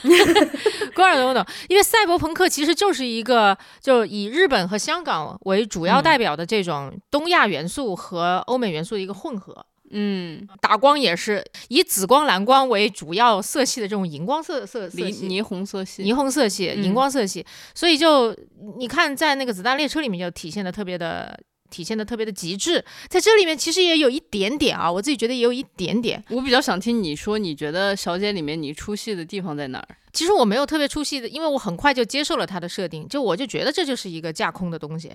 [laughs] 光耳懂不懂？因为赛博朋克其实就是一个就以日本和香港为主要代表的这种东亚元素和欧美元素的一个混合。嗯，打光也是以紫光、蓝光为主要色系的这种荧光色色色系。霓霓虹色系，霓虹色系、嗯荧光色系，所以就你看，在那个子弹列车里面就体现的特别的，体现的特别的极致。在这里面其实也有一点点啊，我自己觉得也有一点点。我比较想听你说，你觉得小姐里面你出戏的地方在哪儿？其实我没有特别出戏的，因为我很快就接受了它的设定，就我就觉得这就是一个架空的东西。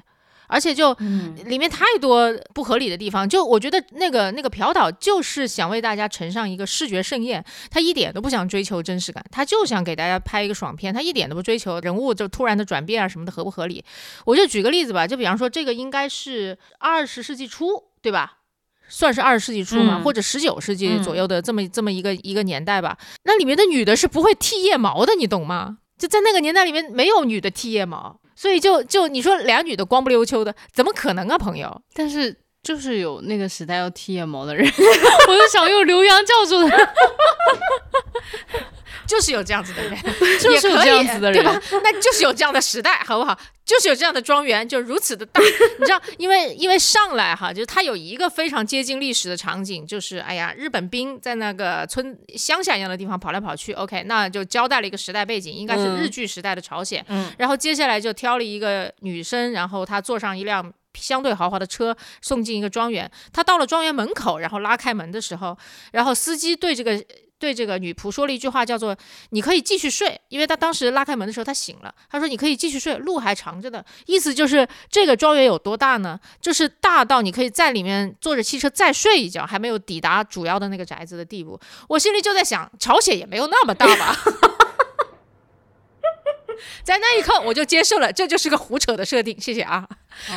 而且就嗯里面太多不合理的地方。就我觉得那个那个朴导就是想为大家呈上一个视觉盛宴，他一点都不想追求真实感，他就想给大家拍一个爽片，他一点都不追求人物就突然的转变啊什么的合不合理。我就举个例子吧，就比方说这个应该是二十世纪初，对吧？算是二十世纪初嘛，嗯或者十九世纪嗯左右的这么、这么一个一个年代吧。那里面的女的是不会剃腋毛的，你懂吗？就在那个年代里面，没有女的剃腋毛，所以就就你说俩女的光不溜秋的，怎么可能啊，朋友？[laughs] 但是就是有那个时代要剃腋毛的人，[laughs] 我就想用刘洋教主的，[laughs] 就是有这样子的人，[laughs] 就是有这样子的人对吧？那就是有这样的时代，好不好？就是有这样的庄园，就如此的大。[laughs] 你知道，因为因为上来哈，就是它有一个非常接近历史的场景，就是哎呀，日本兵在那个村乡下一样的地方跑来跑去。OK，那就交代了一个时代背景，应该是嗯日据时代的朝鲜。嗯，然后接下来就挑了一个女生，然后她坐上一辆。相对豪华的车送进一个庄园，她到了庄园门口，然后拉开门的时候，然后司机对这个对这个女仆说了一句话，叫做“你可以继续睡”，因为她当时拉开门的时候她醒了，她说“你可以继续睡，路还长着呢”，意思就是这个庄园有多大呢？就是大到你可以在里面坐着汽车再睡一觉，还没有抵达主要的那个宅子的地步。我心里就在想，朝鲜也没有那么大吧。[laughs] [laughs] 在那一刻，我就接受了，这就是个胡扯的设定，谢谢啊。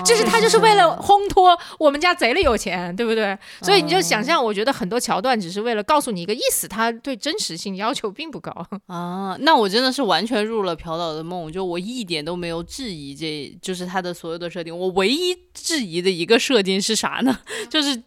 就是他就是为了烘托我们家贼了有钱，对不对？所以你就想象，我觉得很多桥段只是为了告诉你一个意思，他对真实性要求并不高。啊，[laughs] 那我真的是完全入了朴导的梦，就我一点都没有质疑这，就是他的所有的设定。我唯一质疑的一个设定是啥呢？就是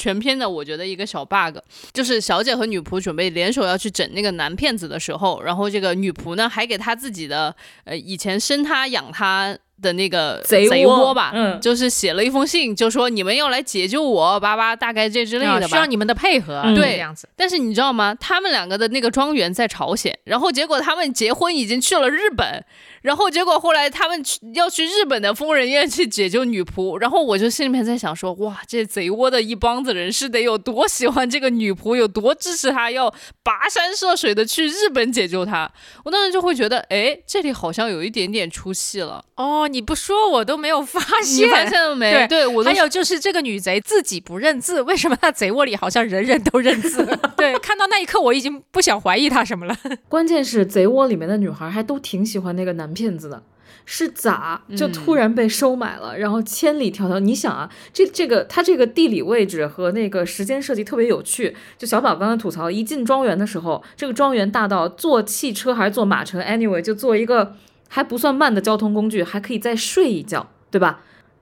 全篇的我觉得一个小 bug，就是小姐和女仆准备联手要去整那个男骗子的时候，然后这个女仆呢还给她自己的呃以前生她养她的那个贼贼窝窝吧，嗯就是写了一封信，就说你们要来解救我，巴巴，大概这之类的需要你们的配合，嗯对这样子。但是你知道吗？他们两个的那个庄园在朝鲜，然后结果他们结婚已经去了日本，然后结果后来他们去要去日本的疯人院去解救女仆，然后我就心里面在想说，哇，这贼窝的一帮子人是得有多喜欢这个女仆，有多支持她，要跋山涉水的去日本解救她。我当时就会觉得，哎，这里好像有一点点出戏了。哦，你不说我都没有发你现。发现了没？对对我都还有就是这个女贼自己不认字，为什么她贼窝里好像人人都认字？[laughs] 对，看到那一刻我已经不想怀疑她什么了。关键是贼窝里面的女孩还都挺喜欢那个男骗子的。是咋就突然被收买了？然后千里迢迢，你想啊，这这个它这个地理位置和那个时间设计特别有趣。就小宝刚刚吐槽，一进庄园的时候，这个庄园大到坐汽车还是坐马车，anyway 就坐一个还不算慢的交通工具，还可以再睡一觉，对吧？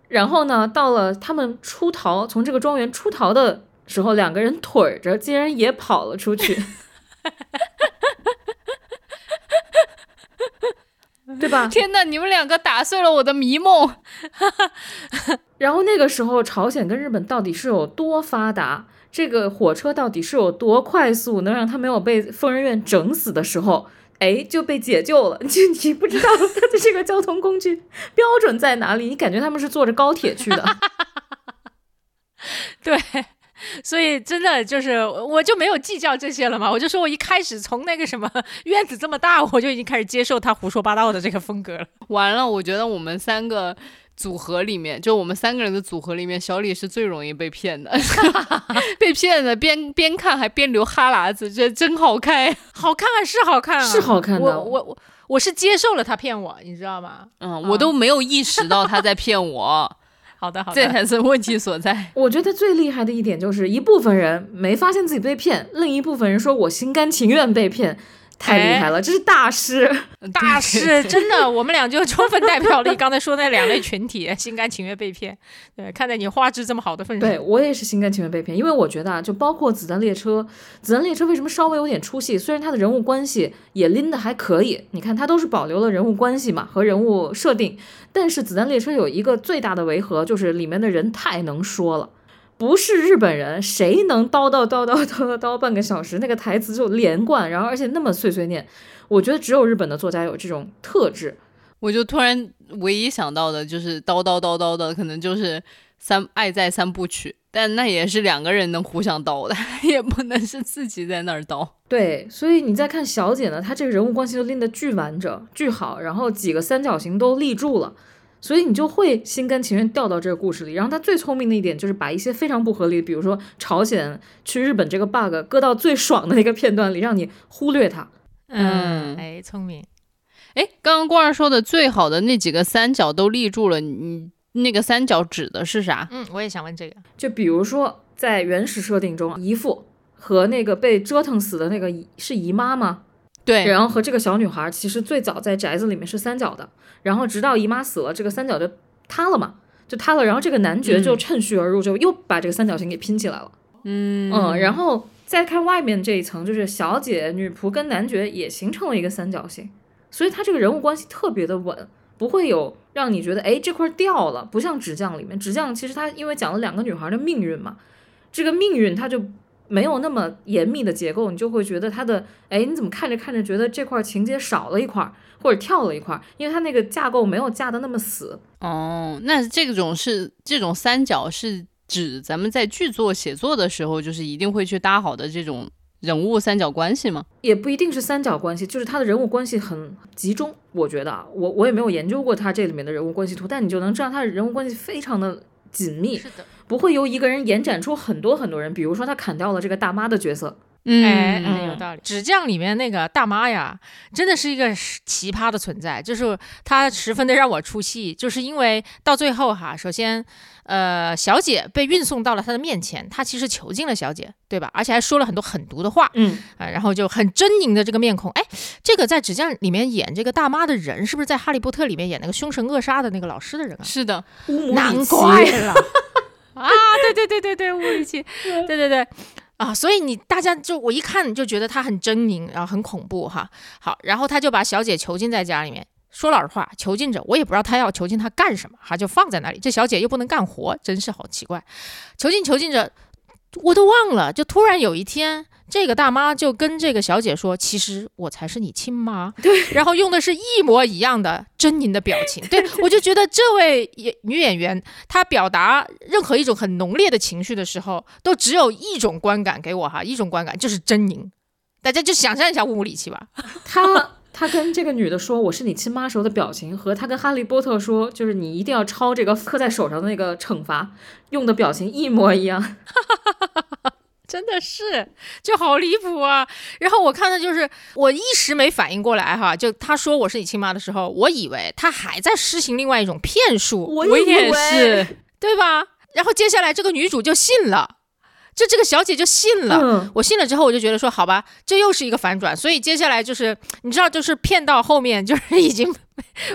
然后呢，到了他们出逃，从这个庄园出逃的时候，两个人腿儿着竟然也跑了出去，[laughs] [laughs] 对吧？天哪，你们两个打碎了我的迷梦。[laughs] 然后那个时候，朝鲜跟日本到底是有多发达？这个火车到底是有多快速，能让他没有被疯人院整死的时候，哎，就被解救了。就你不知道他的 [laughs] 这个交通工具标准在哪里，你感觉他们是坐着高铁去的。对，所以真的就是我就没有计较这些了嘛，我就说我一开始从那个什么 [laughs] 院子这么大，我就已经开始接受他胡说八道的这个风格了。[laughs] 完了，我觉得我们三个组合里面，就我们三个人的组合里面，小李是最容易被骗的，[laughs] 被骗的边边看还边流哈喇子，这真好看。好看啊，是好看啊，是好看的我我我我是接受了他骗我，你知道吗？嗯，我都没有意识到他在骗我，好的好的这，才是问题所在。[laughs] 我觉得最厉害的一点就是，一部分人没发现自己被骗，另一部分人说我心甘情愿被骗，太厉害了，这是大师。大师 [laughs] 真的，我们俩就充分代表了 [laughs] 你刚才说那两类群体，心甘情愿被骗。对，看在你画质这么好的份上，对我也是心甘情愿被骗，因为我觉得啊，就包括子弹列车，子弹列车为什么稍微有点出戏？虽然它的人物关系也拎得还可以，你看它都是保留了人物关系嘛和人物设定，但是子弹列车有一个最大的违和，就是里面的人太能说了。不是日本人，谁能叨叨叨叨叨叨叨半个小时？那个台词就连贯，然后而且那么碎碎念，我觉得只有日本的作家有这种特质。我就突然唯一想到的就是叨叨叨叨的，可能就是三爱在三部曲，但那也是两个人能互相叨的，也不能是自己在那儿叨。对，所以你再看小姐呢，她这个人物关系都拎得巨完整、巨好，然后几个三角形都立住了。所以你就会心甘情愿掉到这个故事里。然后他最聪明的一点就是把一些非常不合理，比如说朝鲜去日本这个 bug 搁到最爽的那个片段里，让你忽略它。嗯哎，聪明。哎，刚刚光儿说的最好的那几个三角都立住了，你那个三角指的是啥？嗯，我也想问这个。就比如说在原始设定中，姨父和那个被折腾死的那个姨是姨妈吗？对，然后和这个小女孩其实最早在宅子里面是三角的，然后直到姨妈死了，这个三角就塌了嘛，就塌了。然后这个男爵就嗯趁虚而入，就又把这个三角形给拼起来了。嗯嗯，然后再看外面这一层，就是小姐、女仆跟男爵也形成了一个三角形，所以他这个人物关系特别的稳，不会有让你觉得哎这块掉了，不像纸匠里面，纸匠其实他因为讲了两个女孩的命运嘛，这个命运他就没有那么严密的结构，你就会觉得它的哎你怎么看着看着觉得这块情节少了一块儿，或者跳了一块儿，因为它那个架构没有架的那么死。哦，那这种是这种三角是指咱们在剧作写作的时候，就是一定会去搭好的这种人物三角关系吗？也不一定是三角关系，就是他的人物关系很集中。我觉得啊，我我也没有研究过他这里面的人物关系图，但你就能知道他的人物关系非常的紧密，是的。不会由一个人延展出很多很多人。比如说他砍掉了这个大妈的角色，嗯，哎，嗯很有道理。纸匠里面那个大妈呀，真的是一个奇葩的存在，就是她十分的让我出戏，就是因为到最后哈，首先，呃，小姐被运送到了她的面前，她其实囚禁了小姐，对吧？而且还说了很多狠毒的话，嗯，啊，然后就很狰狞的这个面孔，哎，这个在纸匠里面演这个大妈的人，是不是在《哈利波特》里面演那个凶神恶煞的那个老师的人啊？是的，难奇怪了 [laughs] 啊！对对对对对，乌里奇，对对 [laughs] 对啊！所以你大家就我一看就觉得他很狰狞，然后很恐怖哈。好，然后他就把小姐囚禁在家里面。说老实话，囚禁着我也不知道他要囚禁她干什么，哈，就放在那里。这小姐又不能干活，真是好奇怪。囚禁囚禁着，我都忘了。就突然有一天，这个大妈就跟这个小姐说：“其实我才是你亲妈。[laughs] ”对，然后用的是一模一样的狰狞的表情。对我就觉得这位演女演员，她表达任何一种很浓烈的情绪的时候，都只有一种观感给我哈，一种观感就是狰狞。大家就想象一下乌姆里奇吧。[laughs] 他他跟这个女的说我是你亲妈时候的表情，和他跟哈利波特说就是你一定要抄这个刻在手上的那个惩罚用的表情一模一样。[laughs] 真的是，就好离谱啊！然后我看的就是，我一时没反应过来哈，就他说我是你亲妈的时候，我以为他还在施行另外一种骗术，我以为是，对吧？然后接下来这个女主就信了，就这个小姐就信了。嗯，我信了之后，我就觉得说，好吧，这又是一个反转。所以接下来就是，你知道，就是骗到后面，就是已经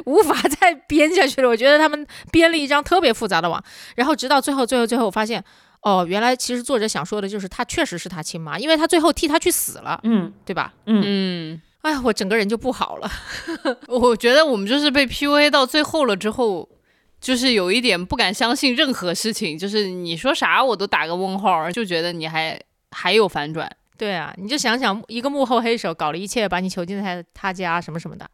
无法再编下去了。我觉得他们编了一张特别复杂的网，然后直到最后，最后，最后，我发现，哦，原来其实作者想说的就是，她确实是他亲妈，因为他最后替他去死了，嗯对吧？嗯，哎，我整个人就不好了。[laughs] 我觉得我们就是被 PUA 到最后了之后，就是有一点不敢相信任何事情，就是你说啥我都打个问号，就觉得你还还有反转。对啊，你就想想，一个幕后黑手搞了一切，把你囚禁在他他家什么什么的，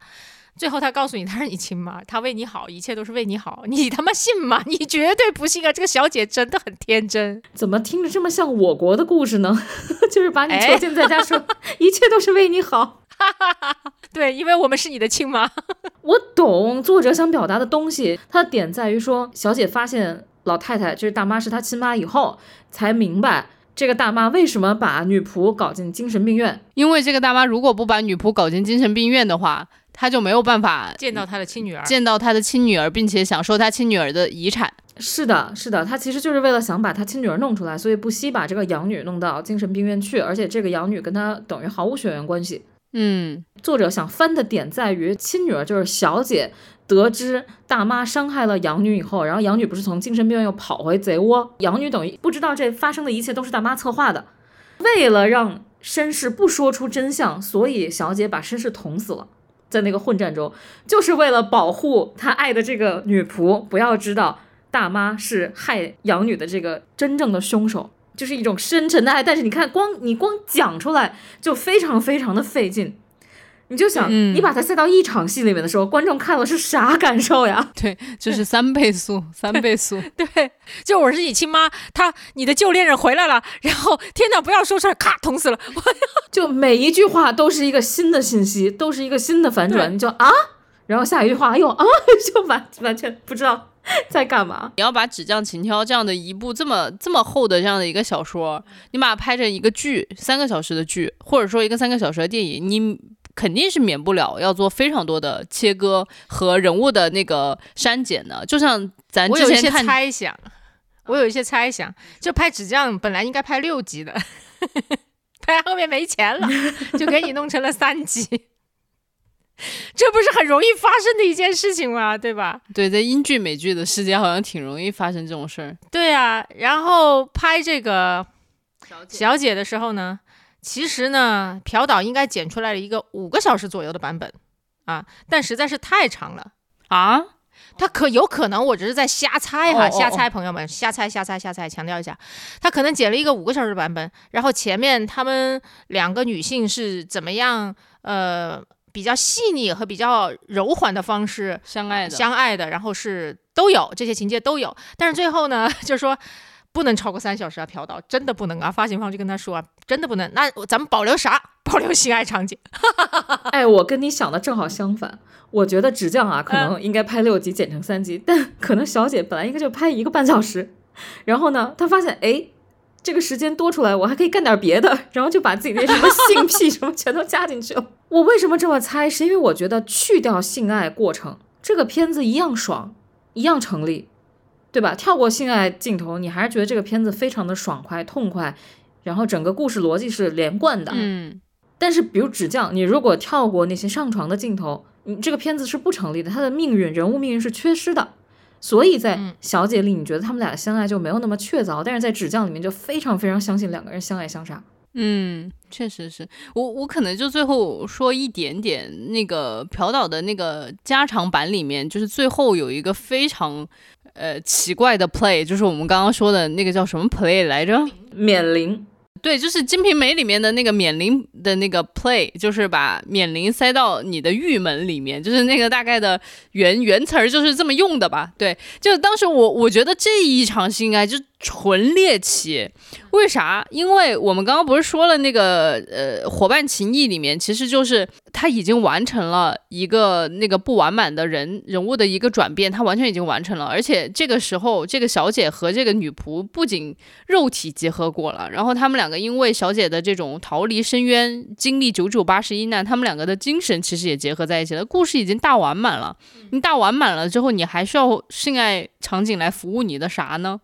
最后他告诉你他是你亲妈，他为你好，一切都是为你好，你他妈信吗？你绝对不信啊！这个小姐真的很天真。怎么听着这么像我国的故事呢？[laughs] 就是把你哎囚禁在家说 [laughs] 一切都是为你好。[laughs] 对，因为我们是你的亲妈。[laughs] 我懂作者想表达的东西，他的点在于说，小姐发现老太太就是大妈是她亲妈以后，才明白这个大妈为什么把女仆搞进精神病院。因为这个大妈如果不把女仆搞进精神病院的话，她就没有办法见到她的亲女儿，见到她的亲女儿，并且享受她亲女儿的遗产。是的，是的，她其实就是为了想把她亲女儿弄出来，所以不惜把这个养女弄到精神病院去，而且这个养女跟她等于毫无血缘关系。嗯，作者想翻的点在于，亲女儿就是小姐得知大妈伤害了养女以后，然后养女不是从精神病院又跑回贼窝，养女等于不知道这发生的一切都是大妈策划的。为了让绅士不说出真相，所以小姐把绅士捅死了。在那个混战中，就是为了保护她爱的这个女仆不要知道大妈是害养女的这个真正的凶手，就是一种深沉的爱。但是你看，光你光讲出来就非常非常的费劲。你就想，嗯你把它塞到一场戏里面的时候，观众看了是啥感受呀？[laughs] 对，就是三倍速，三倍速。[laughs] 对，就我是你亲妈，他你的旧恋人回来了，然后天哪，不要说出来，咔捅死了。我 [laughs] 就每一句话都是一个新的信息，都是一个新的反转。你就啊，然后下一句话，哎呦 [laughs] 啊，就完完全不知道 [laughs] 在干嘛。你要把《纸匠情挑》这样的一部这么这么厚的这样的一个小说，你把它拍成一个剧，三个小时的剧，或者说一个三个小时的电影，你肯定是免不了要做非常多的切割和人物的那个删减的。就像咱我有一些之前看，猜想，我有一些猜想，就拍纸匠本来应该拍六集的，[laughs] 拍后面没钱了，就给你弄成了三集，[laughs] 这不是很容易发生的一件事情吗？对吧？对，在英剧美剧的世界好像挺容易发生这种事儿。对啊，然后拍这个小姐的时候呢，其实呢，朴导应该剪出来了一个五个小时左右的版本啊，但实在是太长了。啊，他可有可能，我只是在瞎猜哈，瞎猜，朋友们，瞎猜，瞎猜，瞎猜，强调一下，他可能剪了一个五个小时的版本，然后前面他们两个女性是怎么样，呃，比较细腻和比较柔缓的方式相爱的，相爱的，然后是都有这些情节都有，但是最后呢，[laughs] 就是说不能超过三小时啊，朴导真的不能啊，发行方就跟他说啊，真的不能，那咱们保留啥？[laughs] 保留性爱场景。[laughs] 哎，我跟你想的正好相反。我觉得纸匠啊，可嗯能应该拍六集剪成三集，但可能小姐本来应该就拍一个半小时，然后呢，她发现哎，这个时间多出来，我还可以干点别的，[laughs] 然后就把自己那什么性癖什么全都加进去了。[laughs] 我为什么这么猜？是因为我觉得去掉性爱过程，这个片子一样爽，一样成立，对吧？跳过性爱镜头，你还是觉得这个片子非常的爽快、痛快，然后整个故事逻辑是连贯的。嗯，但是，比如纸匠，你如果跳过那些上床的镜头，你这个片子是不成立的，它的命运、人物命运是缺失的。所以在嗯《小姐》里，你觉得他们俩相爱就没有那么确凿，但是在《纸匠》里面就非常非常相信两个人相爱相杀。嗯，确实是我，我可能就最后说一点点那个朴导的那个加长版里面，就是最后有一个非常呃奇怪的 play，就是我们刚刚说的那个叫什么 play 来着？免灵，对，就是《金瓶梅》里面的那个免铃的那个 play，就是把免铃塞到你的玉门里面，就是那个大概的原原词儿就是这么用的吧？对，就当时我我觉得这一场戏应该就纯猎奇，为啥？因为我们刚刚不是说了那个呃伙伴情谊里面，其实就是他已经完成了一个那个不完满的人人物的一个转变，他完全已经完成了，而且这个时候这个小姐和这个女仆不仅肉体结合过了，然后他们两个因为小姐的这种逃离深渊，经历九九八十一难，他们两个的精神其实也结合在一起了，故事已经大完满了。你大完满了之后，你还需要性爱场景来服务你的啥呢？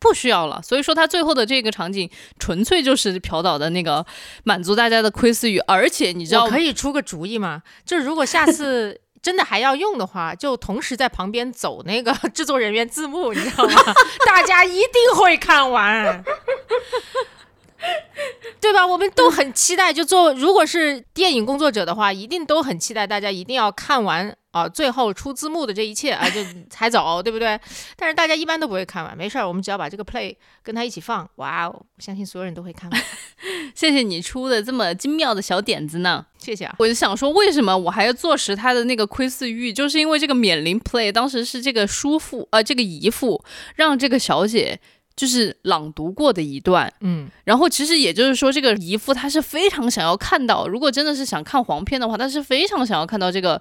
不需要了，所以说他最后的这个场景纯粹就是朴导的那个满足大家的窥私欲，而且你知道我可以出个主意吗？就是如果下次 [laughs] 真的还要用的话，就同时在旁边走那个 [laughs] 制作人员字幕，你知道吗？[laughs] 大家一定会看完。对吧？我们都很期待，就做如果是电影工作者的话，一定都很期待大家一定要看完啊、最后出字幕的这一切啊，就 [laughs] 才走，对不对？但是大家一般都不会看完，没事儿，我们只要把这个 play 跟他一起放，哇哦，我相信所有人都会看完。[laughs] 谢谢你出的这么精妙的小点子呢。谢谢啊。我就想说，为什么我还要坐实他的那个窥私欲？就是因为这个免灵 play 当时是这个叔父呃，这个姨父让这个小姐就是朗读过的一段，嗯，然后其实也就是说，这个姨父他是非常想要看到，如果真的是想看黄片的话，他是非常想要看到这个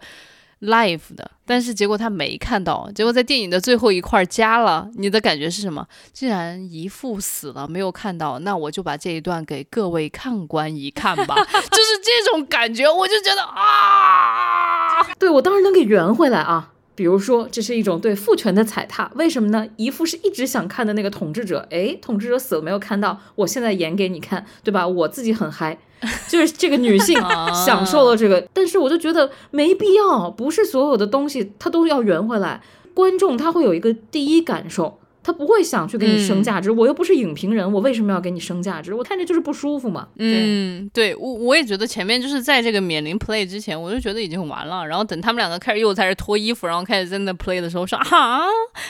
live 的，但是结果他没看到，结果在电影的最后一块加了。你的感觉是什么？既然姨父死了没有看到，那我就把这一段给各位看官一看吧，[laughs] 就是这种感觉，我就觉得啊，对我当然能给圆回来啊。比如说，这是一种对父权的踩踏，为什么呢？姨父是一直想看的那个统治者，哎，统治者死了没有看到，我现在演给你看，对吧？我自己很嗨，[laughs] 就是这个女性啊享受了这个，但是我就觉得没必要，不是所有的东西它都要圆回来。观众他会有一个第一感受，他不会想去给你升嗯价值。我又不是影评人，我为什么要给你升价值？我看着就是不舒服嘛。嗯，对我我也觉得前面就是在这个免零 play 之前，我就觉得已经完了。然后等他们两个开始又开始脱衣服，然后开始在那 play 的时候说啊，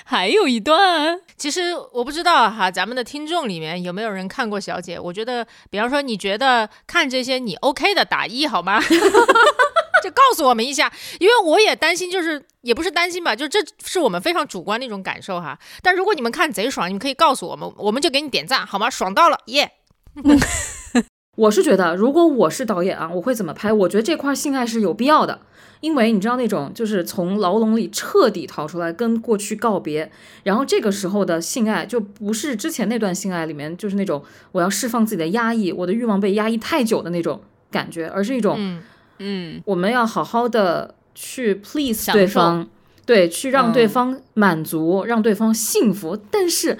还有一段，其实我不知道哈，咱们的听众里面有没有人看过《小姐》？我觉得，比方说你觉得看这些你 OK 的，打一好吗？[laughs] 就告诉我们一下，因为我也担心，就是也不是担心吧，就这是我们非常主观的一种感受哈。但如果你们看贼爽，你们可以告诉我们，我们就给你点赞好吗？爽到了，耶、[laughs] 我是觉得，如果我是导演啊，我会怎么拍？我觉得这块性爱是有必要的，因为你知道那种就是从牢笼里彻底逃出来，跟过去告别，然后这个时候的性爱就不是之前那段性爱里面就是那种我要释放自己的压抑，我的欲望被压抑太久的那种感觉，而是一种嗯嗯我们要好好的去 please 对方，对，去让对嗯方满足，让对方幸福，但是。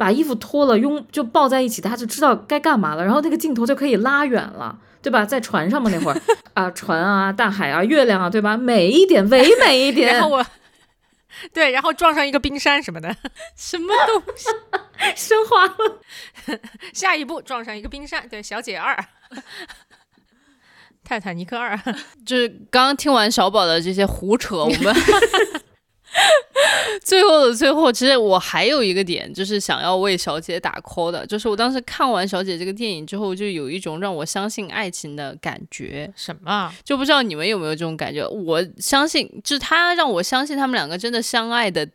把衣服脱了，拥就抱在一起，他就知道该干嘛了，然后那个镜头就可以拉远了，对吧？在船上嘛，那会儿 [laughs] 啊，船啊，大海啊，月亮啊，对吧？美一点，唯美一点。[laughs] 然后我。对，然后撞上一个冰山什么的，[laughs] 什么东西？升华了。下一步撞上一个冰山，对，小姐二，泰坦尼克二，[laughs] 就是刚刚听完小宝的这些胡扯，我们 [laughs] 最后的最后，其实我还有一个点，就是想要为小姐打 call 的，就是我当时看完小姐这个电影之后，就有一种让我相信爱情的感觉。什么？就不知道你们有没有这种感觉？我相信，就是他让我相信他们两个真的相爱的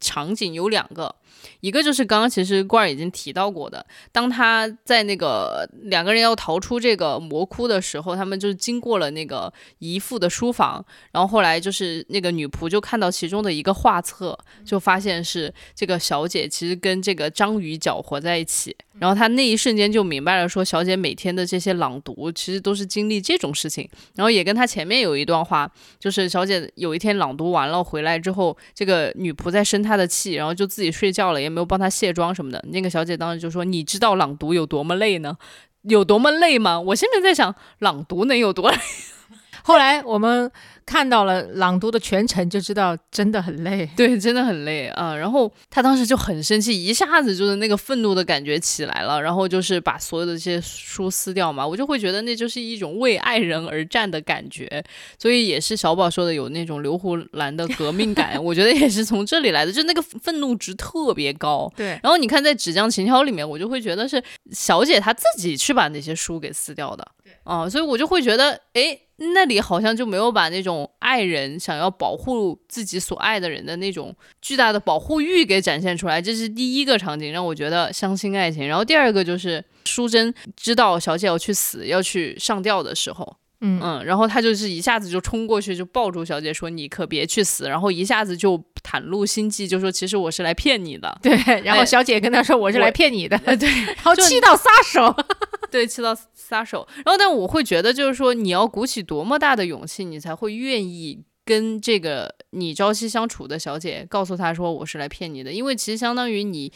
场景有两个，一个就是刚刚其实罐儿已经提到过的，当他在那个两个人要逃出这个魔窟的时候，他们就是经过了那个姨父的书房，然后后来就是那个女仆就看到其中的一个画册，就发现是这个小姐其实跟这个章鱼搅和在一起，然后她那一瞬间就明白了，说小姐每天的这些朗读其实都是经历这种事情，然后也跟她前面有一段话，就是小姐有一天朗读完了回来之后，这个女仆在生她的气，然后就自己睡觉也没有帮她卸妆什么的。那个小姐当时就说：“你知道朗读有多么累呢？有多么累吗？”我现在在想，朗读能有多累？[laughs] 后来我们看到了朗读的全程，就知道真的很累。对，真的很累啊。然后他当时就很生气，一下子就是那个愤怒的感觉起来了，然后就是把所有的这些书撕掉嘛。我就会觉得那就是一种为爱人而战的感觉，所以也是小宝说的有那种刘胡兰的革命感，[laughs] 我觉得也是从这里来的，就那个愤怒值特别高。对，然后你看，在《纸浆情挑》里面，我就会觉得是小姐她自己去把那些书给撕掉的，哦、所以我就会觉得，诶，那里好像就没有把那种爱人想要保护自己所爱的人的那种巨大的保护欲给展现出来，这是第一个场景，让我觉得相信爱情。然后第二个就是淑珍知道小姐要去死，要去上吊的时候，嗯嗯，然后他就是一下子就冲过去，就抱住小姐说：“你可别去死。”然后一下子就袒露心迹，就说：“其实我是来骗你的。对，然后哎小姐跟他说：“我是来骗你的。”呃，对，然后气到撒手。[laughs] 对，气到撒手。然后，但我会觉得，就是说，你要鼓起多么大的勇气，你才会愿意跟这个你朝夕相处的小姐告诉她说我是来骗你的，因为其实相当于你。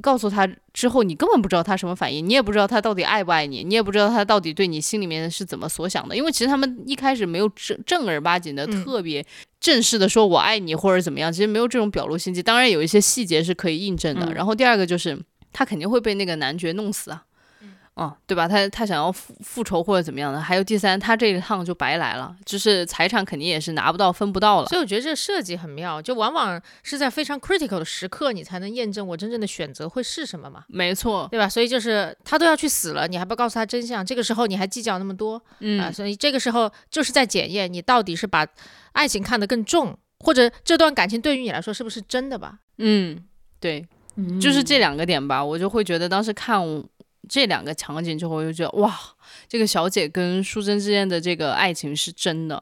告诉他之后，你根本不知道他什么反应，你也不知道他到底爱不爱你，你也不知道他到底对你心里面是怎么所想的。因为其实他们一开始没有正正儿八经的、嗯特别正式的说“我爱你”或者怎么样，其实没有这种表露心迹。当然有一些细节是可以印证的。嗯然后第二个就是，他肯定会被那个男爵弄死啊。嗯，对吧？他他想要复复仇或者怎么样的，还有第三，他这一趟就白来了，就是财产肯定也是拿不到、分不到了。所以我觉得这个设计很妙，就往往是在非常 critical 的时刻，你才能验证我真正的选择会是什么嘛，没错，对吧？所以就是他都要去死了，你还不告诉他真相，这个时候你还计较那么多啊、嗯，所以这个时候就是在检验你到底是把爱情看得更重，或者这段感情对于你来说是不是真的吧？嗯，对，嗯就是这两个点吧，我就会觉得当时看这两个场景之后，我就觉得哇，这个小姐跟淑珍之间的这个爱情是真的。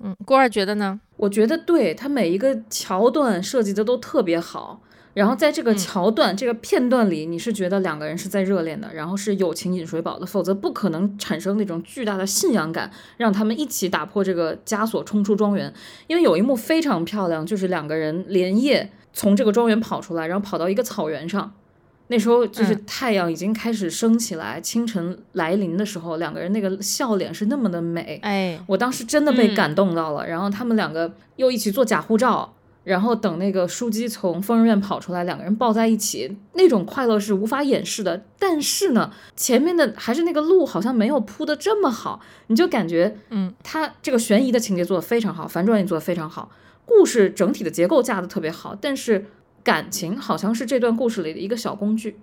嗯，郭二觉得呢？我觉得对他每一个桥段设计的都特别好，然后在这个嗯桥段、这个片段里，你是觉得两个人是在热恋的，然后是友情饮水饱的，否则不可能产生那种巨大的信仰感，让他们一起打破这个枷锁，冲出庄园。因为有一幕非常漂亮，就是两个人连夜从这个庄园跑出来，然后跑到一个草原上。那时候就是嗯太阳已经开始升起来，清晨来临的时候，两个人那个笑脸是那么的美，哎，我当时真的被嗯感动到了。然后他们两个又一起做假护照，然后等那个书记从疯人院跑出来，两个人抱在一起，那种快乐是无法掩饰的。但是呢，前面的还是那个路好像没有铺的这么好，你就感觉，嗯，他这个悬疑的情节做的非常好，反转也做的非常好，故事整体的结构架得特别好，但是感情好像是这段故事里的一个小工具，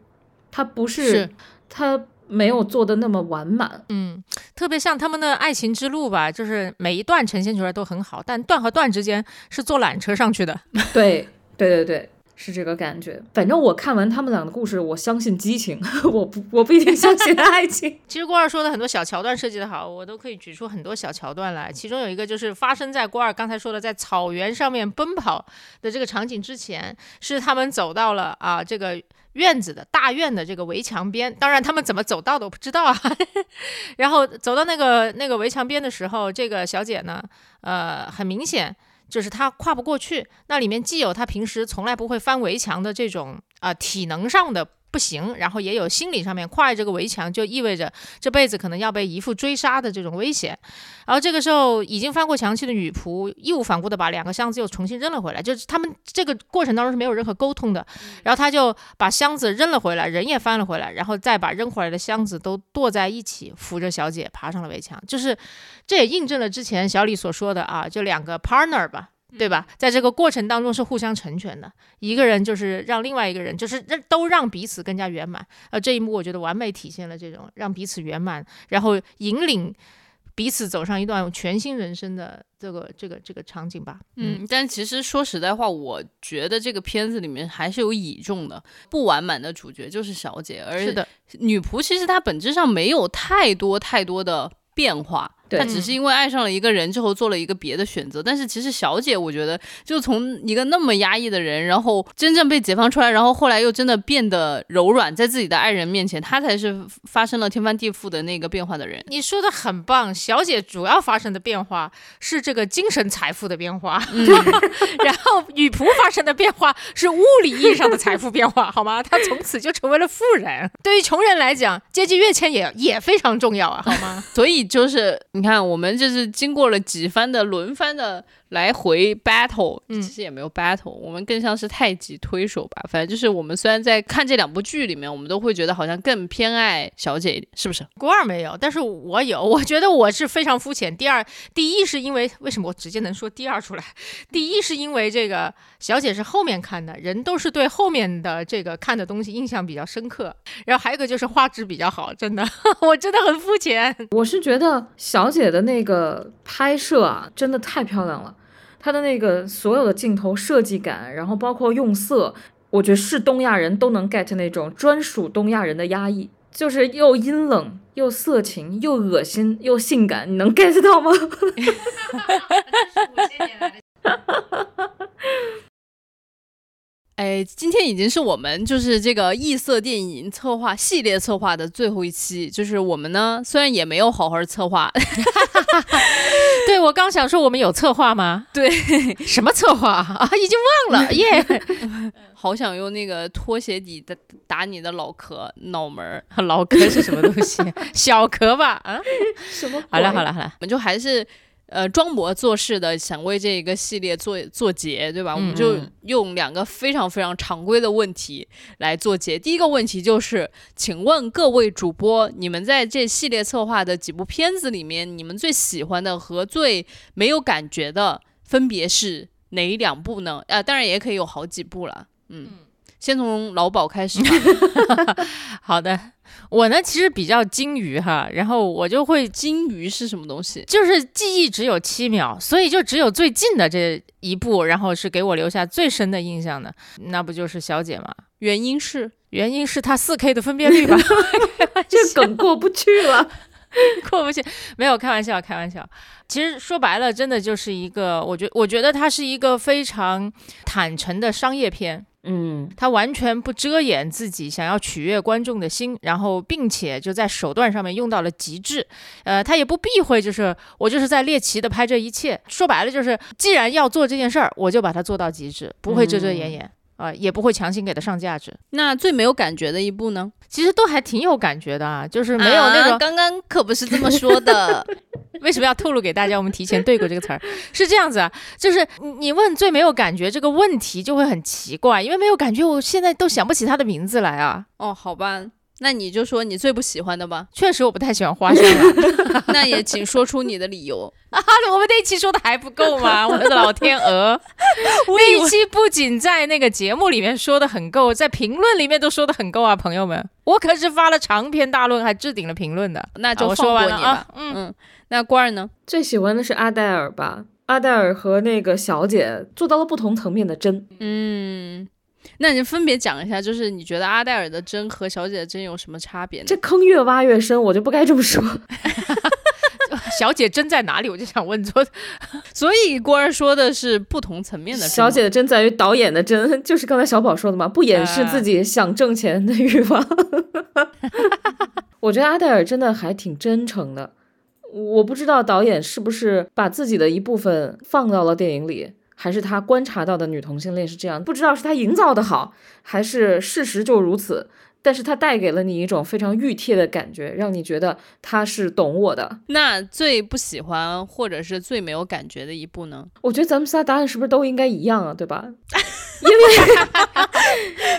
它不是是它没有做的那么完满。嗯，特别像他们的爱情之路吧，就是每一段呈现出来都很好，但段和段之间是坐缆车上去的。对对对对，是这个感觉。反正我看完他们俩的故事，我相信激情，[laughs] 我不我不一定相信爱情。[laughs] 其实郭二说的很多小桥段设计的好，我都可以举出很多小桥段来。其中有一个就是发生在郭二刚才说的在草原上面奔跑的这个场景之前，是他们走到了啊这个院子的大院的这个围墙边。当然他们怎么走到的我不知道啊。[laughs] 然后走到那个那个围墙边的时候，这个小姐呢，呃，很明显。就是他跨不过去，那里面既有他平时从来不会翻围墙的这种啊体能上的不行，然后也有心理上面跨越这个围墙就意味着这辈子可能要被姨父追杀的这种危险。然后这个时候已经翻过墙去的女仆义无反顾的把两个箱子又重新扔了回来，就是他们这个过程当中是没有任何沟通的。然后他就把箱子扔了回来，人也翻了回来，然后再把扔回来的箱子都垛在一起，扶着小姐爬上了围墙。就是这也印证了之前小李所说的啊，就两个 partner 吧。对吧？在这个过程当中是互相成全的，一个人就是让另外一个人，就是让都让彼此更加圆满。呃，这一幕我觉得完美体现了这种让彼此圆满，然后引领彼此走上一段全新人生的这个这个这个场景吧。嗯，但其实说实在话，我觉得这个片子里面还是有倚重的，不完满的主角就是小姐，而是的，女仆其实她本质上没有太多太多的变化。他只是因为爱上了一个人之后做了一个别的选择，但是其实小姐我觉得就从一个那么压抑的人，然后真正被解放出来，然后后来又真的变得柔软，在自己的爱人面前，她才是发生了天翻地覆的那个变化的人。你说的很棒，小姐主要发生的变化是这个精神财富的变化，[laughs] 然后女仆发生的变化是物理意义上的财富变化，好吗？她从此就成为了富人。对于穷人来讲，阶级跃迁也也非常重要啊，好吗？[laughs] 所以就是。你看，我们就是经过了几番的轮番的。来回 battle，其实也没有 battle，我们更像是太极推手吧。反正就是我们虽然在看这两部剧里面，我们都会觉得好像更偏爱小姐一点，是不是？郭二没有，但是我有。[laughs] 我觉得我是非常肤浅。第二，第一是因为为什么我直接能说第二出来？第一是因为这个小姐是后面看的，人都是对后面的这个看的东西印象比较深刻。然后还有一个就是画质比较好，真的，[laughs] 我真的很肤浅。我是觉得小姐的那个拍摄啊，真的太漂亮了。他的那个所有的镜头设计感，然后包括用色，我觉得是东亚人都能 get 那种专属东亚人的压抑，就是又阴冷又色情又恶心又性感，你能 get 到吗？哈哈哈哎，今天已经是我们就是这个异色电影策划系列策划的最后一期，就是我们呢虽然也没有好好策划。[laughs] [laughs] 对，我刚想说我们有策划吗？对，什么策划啊？已经忘了耶。[laughs] 好想用那个拖鞋底的打你的脑壳、脑门儿。脑壳是什么东西？小壳吧？啊？什么？好了好了好了，我们就还是。呃，装模作势的想为这一个系列做做结，对吧？我们就用两个非常非常常规的问题来做结。第一个问题就是，请问各位主播，你们在这系列策划的几部片子里面，你们最喜欢的和最没有感觉的分别是哪两部呢？啊，当然也可以有好几部了。嗯，先从老鸨开始吧。[laughs] 好的。我呢，其实比较金鱼哈，然后我就会金鱼是什么东西？就是记忆只有七秒，所以就只有最近的这一部，然后是给我留下最深的印象的，那不就是小姐吗？原因是原因是它四 K 的分辨率吧？[laughs] 这梗过不去了，[laughs] 过不去。没有开玩笑，开玩笑。其实说白了，真的就是一个，我觉我觉得它是一个非常坦诚的商业片。嗯，他完全不遮掩自己想要取悦观众的心，然后并且就在手段上面用到了极致。呃，他也不避讳，就是我就是在猎奇的拍这一切。说白了就是，既然要做这件事儿，我就把它做到极致，不会遮遮掩掩啊，也不会强行给他上价值。那最没有感觉的一部呢？其实都还挺有感觉的啊，就是没有那种。刚刚可不是这么说的。[laughs] 为什么要透露给大家？我们提前对过这个词儿，是这样子啊，就是你问最没有感觉这个问题就会很奇怪，因为没有感觉，我现在都想不起他的名字来啊。哦，好吧，那你就说你最不喜欢的吧。确实我不太喜欢花生，[laughs] 那也请说出你的理由 [laughs] 啊。我们那一期说的还不够吗？我的老天鹅，[laughs] 那一期不仅在那个节目里面说的很够，在评论里面都说的很够啊，朋友们，我可是发了长篇大论，还置顶了评论的。那就说完你吧，嗯嗯。那官儿呢？最喜欢的是阿黛尔吧？阿黛尔和那个小姐做到了不同层面的真。嗯，那你分别讲一下，就是你觉得阿黛尔的真和小姐的真有什么差别呢？这坑越挖越深，我就不该这么说。[laughs] 小姐真在哪里？我就想问说，所以郭儿说的是不同层面的。小姐的真在于导演的真，[laughs] 就是刚才小宝说的嘛，不掩饰自己想挣钱的欲望。[laughs] 我觉得阿黛尔真的还挺真诚的。我不知道导演是不是把自己的一部分放到了电影里，还是他观察到的女同性恋是这样，不知道是他营造的好，还是事实就如此。但是他带给了你一种非常熨帖的感觉，让你觉得他是懂我的。那最不喜欢或者是最没有感觉的一部呢？我觉得咱们仨答案是不是都应该一样啊？对吧？[laughs] 因为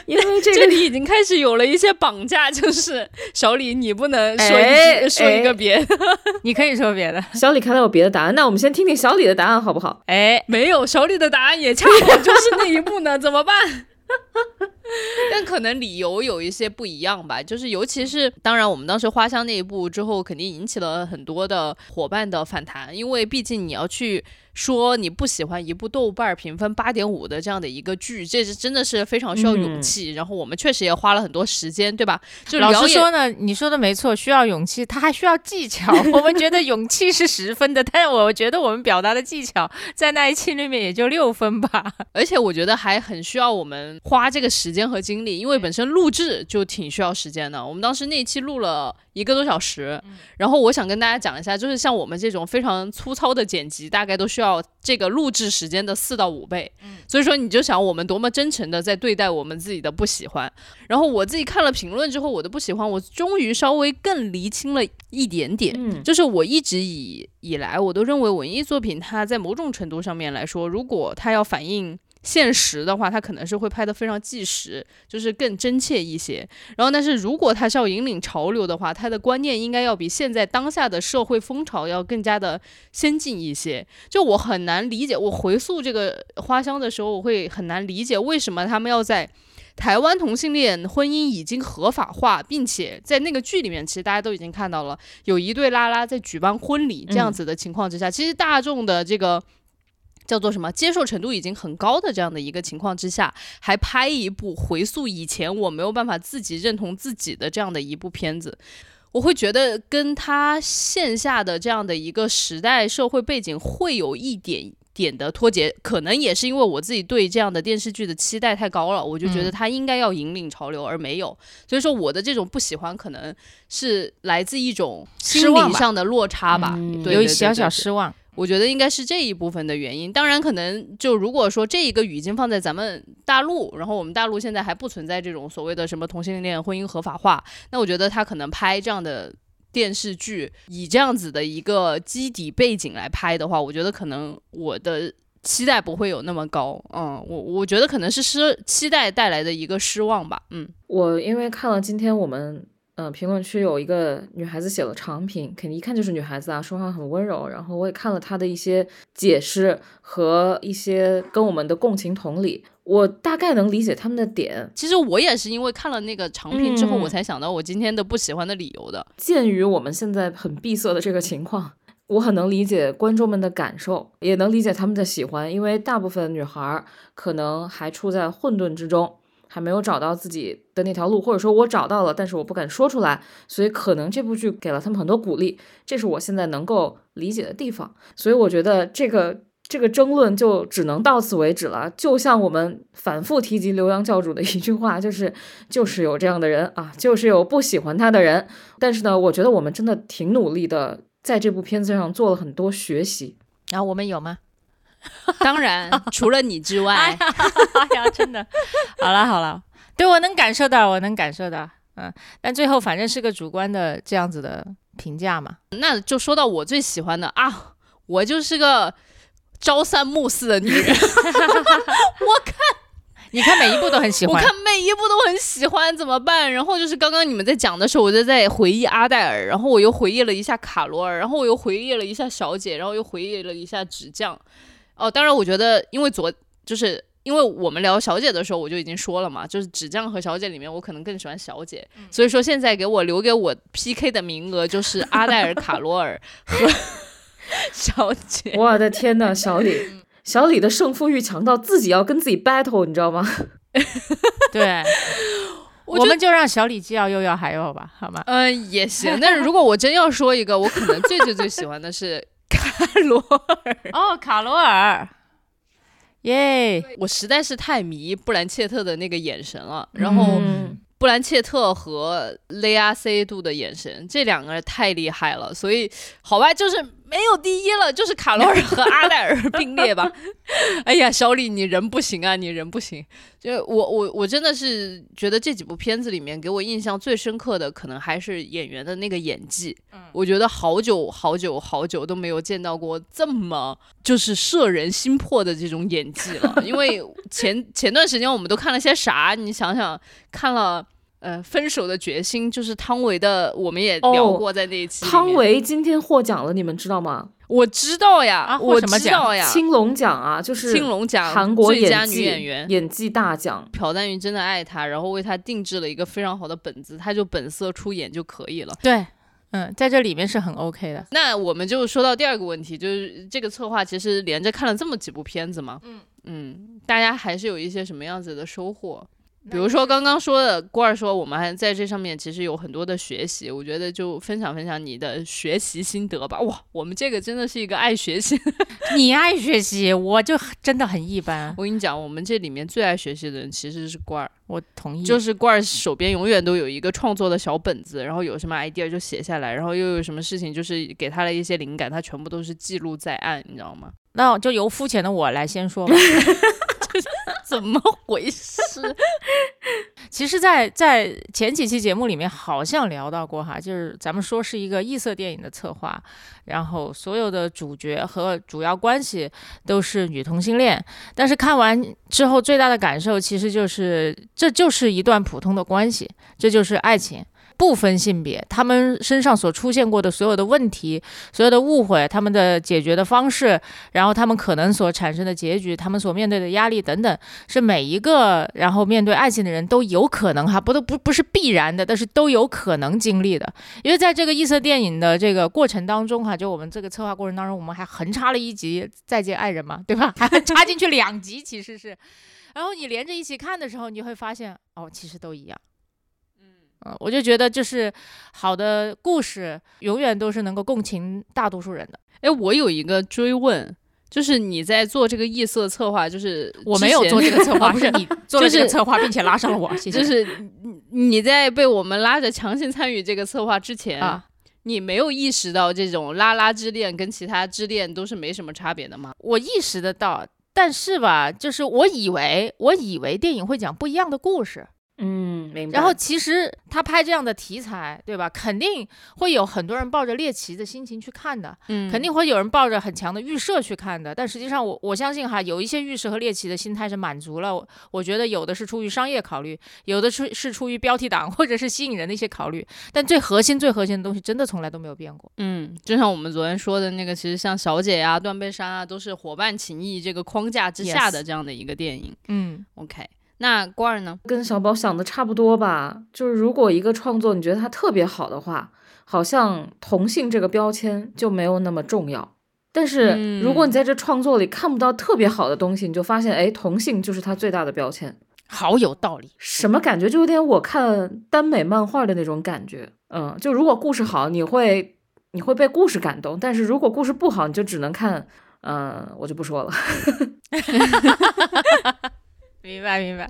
因为这这里已经开始有了一些绑架，就是小李你不能说一、哎说一个别的，[laughs] 你可以说别的。小李看到有别的答案，那我们先听听小李的答案好不好？哎，没有小李的答案也恰好就是那一部呢，怎么办？[laughs] 但可能理由有一些不一样吧，就是尤其是当然，我们当时花香那一步之后，肯定引起了很多的伙伴的反弹，因为毕竟你要去说你不喜欢一部豆瓣评分八点五的这样的一个剧，这是真的是非常需要勇气。然后我们确实也花了很多时间，对吧？就老实说呢，你说的没错，需要勇气，他还需要技巧。我们觉得勇气是十分的，但是我觉得我们表达的技巧在那一期里面也就六分吧。而且我觉得还很需要我们花这个时间和精力，因为本身录制就挺需要时间的。我们当时那一期录了一个多小时，然后我想跟大家讲一下，就是像我们这种非常粗糙的剪辑，大概都需要这个录制时间的四到五倍。所以说你就想我们多么真诚的在对待我们自己的不喜欢。然后我自己看了评论之后，我的不喜欢，我终于稍微更厘清了一点点。嗯就是我一直以以来，我都认为文艺作品它在某种程度上面来说，如果它要反映现实的话，它可能是会拍得非常纪实，就是更真切一些。然后，但是如果它是要引领潮流的话，它的观念应该要比现在当下的社会风潮要更加的先进一些。就我很难理解，我回溯这个花香的时候，我会很难理解为什么他们要在。台湾同性恋婚姻已经合法化，并且在那个剧里面，其实大家都已经看到了，有一对拉拉在举办婚礼这样子的情况之下，其实大众的这个叫做什么接受程度已经很高的这样的一个情况之下，还拍一部回溯以前我没有办法自己认同自己的这样的一部片子。我会觉得跟他线下的这样的一个时代社会背景会有一点点的脱节，可能也是因为我自己对这样的电视剧的期待太高了，我就觉得他应该要引领潮流，而没有。所以说我的这种不喜欢，可能是来自一种心理上的落差吧，嗯对有一小小失望。我觉得应该是这一部分的原因。当然，可能就如果说这一个语境放在咱们大陆，然后我们大陆现在还不存在这种所谓的什么同性恋婚姻合法化，那我觉得他可能拍这样的电视剧，以这样子的一个基底背景来拍的话，我觉得可能我的。期待不会有那么高，嗯，我我觉得可能是失期待带来的一个失望吧，嗯，我因为看了今天我们呃评论区有一个女孩子写了长评，肯定一看就是女孩子啊，说话很温柔。然后我也看了她的一些解释和一些跟我们的共情同理，我大概能理解他们的点。其实我也是因为看了那个长评之后，嗯我才想到我今天的不喜欢的理由的，鉴于我们现在很闭塞的这个情况，我很能理解观众们的感受，也能理解他们的喜欢，因为大部分女孩儿可能还处在混沌之中，还没有找到自己的那条路，或者说我找到了，但是我不敢说出来，所以可能这部剧给了他们很多鼓励，这是我现在能够理解的地方。所以我觉得这个。这个争论就只能到此为止了。就像我们反复提及刘洋教主的一句话，就是就是有这样的人啊，就是有不喜欢他的人。但是呢，我觉得我们真的挺努力的，在这部片子上做了很多学习。然后我们有吗？[laughs] 当然 [laughs] 除了你之外，哎呀，[laughs] 真的，好了好了，对我能感受到，我能感受到，嗯，但最后反正是个主观的这样子的评价嘛。那就说到我最喜欢的啊，我就是个朝三暮四的女人，我看你看每一部都很喜欢，我看每一部都很喜欢，怎么办？然后就是刚刚你们在讲的时候，我就在回忆阿黛尔，然后我又回忆了一下卡罗尔，然后我又回忆了一下小姐，然后又回忆了一下纸匠。哦，当然，我觉得因为昨就是因为我们聊小姐的时候，我就已经说了嘛，就是纸匠和小姐里面，我可能更喜欢小姐，所以说现在给我留给我 PK 的名额就是阿黛尔、卡罗尔和 [laughs] 小姐。[laughs] 我的天呐，小李，小李的胜负欲强到自己要跟自己 battle，你知道吗？[laughs] 对，我我们就让小李既要又要还要吧，好吗？嗯、也行。但是如果我真要说一个，我可能最最最喜欢的是卡罗尔。哦，卡罗尔，耶！我实在是太迷布兰切特的那个眼神了，然后嗯布兰切特和雷亚塞度的眼神，这两个人太厉害了，所以好吧，就是没有第一了，就是卡罗尔和阿黛尔并列吧。[laughs] 哎呀，小李你人不行啊，你人不行。就我我我真的是觉得这几部片子里面给我印象最深刻的，可能还是演员的那个演技。我觉得好久好久好久都没有见到过这么就是摄人心魄的这种演技了。因为前前段时间我们都看了些啥？你想想，看了。呃，分手的决心就是汤唯的，我们也聊哦过在那一期。汤唯今天获奖了，你们知道吗？我知道呀，啊获我什么奖知道呀，青龙奖啊，就是青龙奖韩国最佳演技女演员。演技大奖。朴赞郁真的爱她，然后为她定制了一个非常好的本子，她就本色出演就可以了。对，嗯，在这里面是很 OK 的。那我们就说到第二个问题，就是这个策划其实连着看了这么几部片子嘛，嗯嗯，大家还是有一些什么样子的收获？比如说刚刚说的，郭儿说我们还在这上面其实有很多的学习，我觉得就分享分享你的学习心得吧。哇，我们这个真的是一个爱学习。[laughs] 你爱学习，我就真的很一般。我跟你讲，我们这里面最爱学习的人其实是郭儿。我同意，就是郭儿手边永远都有一个创作的小本子，然后有什么 idea 就写下来，然后又有什么事情就是给他了一些灵感，他全部都是记录在案，你知道吗？那就由肤浅的我来先说吧。[laughs] 怎么回事？[laughs] 其实在，在前几期节目里面好像聊到过哈，就是咱们说是一个异色电影的策划，然后所有的主角和主要关系都是女同性恋，但是看完之后最大的感受其实就是这就是一段普通的关系，这就是爱情。不分性别，他们身上所出现过的所有的问题、所有的误会，他们的解决的方式，然后他们可能所产生的结局，他们所面对的压力等等，是每一个然后面对爱情的人都有可能哈，不都不不是必然的，但是都有可能经历的。因为在这个异色电影的这个过程当中哈，就我们这个策划过程当中，我们还横插了一集《再见爱人》嘛，对吧？[laughs] [laughs] 还插进去两集，其实是。然后你连着一起看的时候，你会发现哦，其实都一样。嗯，我就觉得就是好的故事永远都是能够共情大多数人的。哎，我有一个追问，就是你在做这个异色策划，就是我没有做这个策划，不是 [laughs] 你做了这个策划，并且拉上了我，谢谢。就是你你在被我们拉着强行参与这个策划之前，啊，你没有意识到这种拉拉之恋跟其他之恋都是没什么差别的吗？我意识得到，但是吧，就是我以为我以为电影会讲不一样的故事，嗯，明白。然后其实他拍这样的题材，对吧？肯定会有很多人抱着猎奇的心情去看的，嗯肯定会有人抱着很强的预设去看的。但实际上我，我相信哈，有一些预设和猎奇的心态是满足了。我我觉得有的是出于商业考虑，有的是是出于标题党或者是吸引人的一些考虑。但最核心、最核心的东西，真的从来都没有变过。嗯，就像我们昨天说的那个，其实像小姐呀、断背山啊，都是伙伴情谊这个框架之下的这样的一个电影。嗯，OK，那瓜儿呢？跟小宝想的差不多吧，就是如果一个创作你觉得它特别好的话，好像同性这个标签就没有那么重要。但是如果你在这创作里看不到特别好的东西，你就发现，哎，同性就是它最大的标签。好有道理。什么感觉？就有点我看耽美漫画的那种感觉。嗯，就如果故事好，你会你会被故事感动；但是如果故事不好，你就只能看。嗯，我就不说了。[laughs] 明白明白。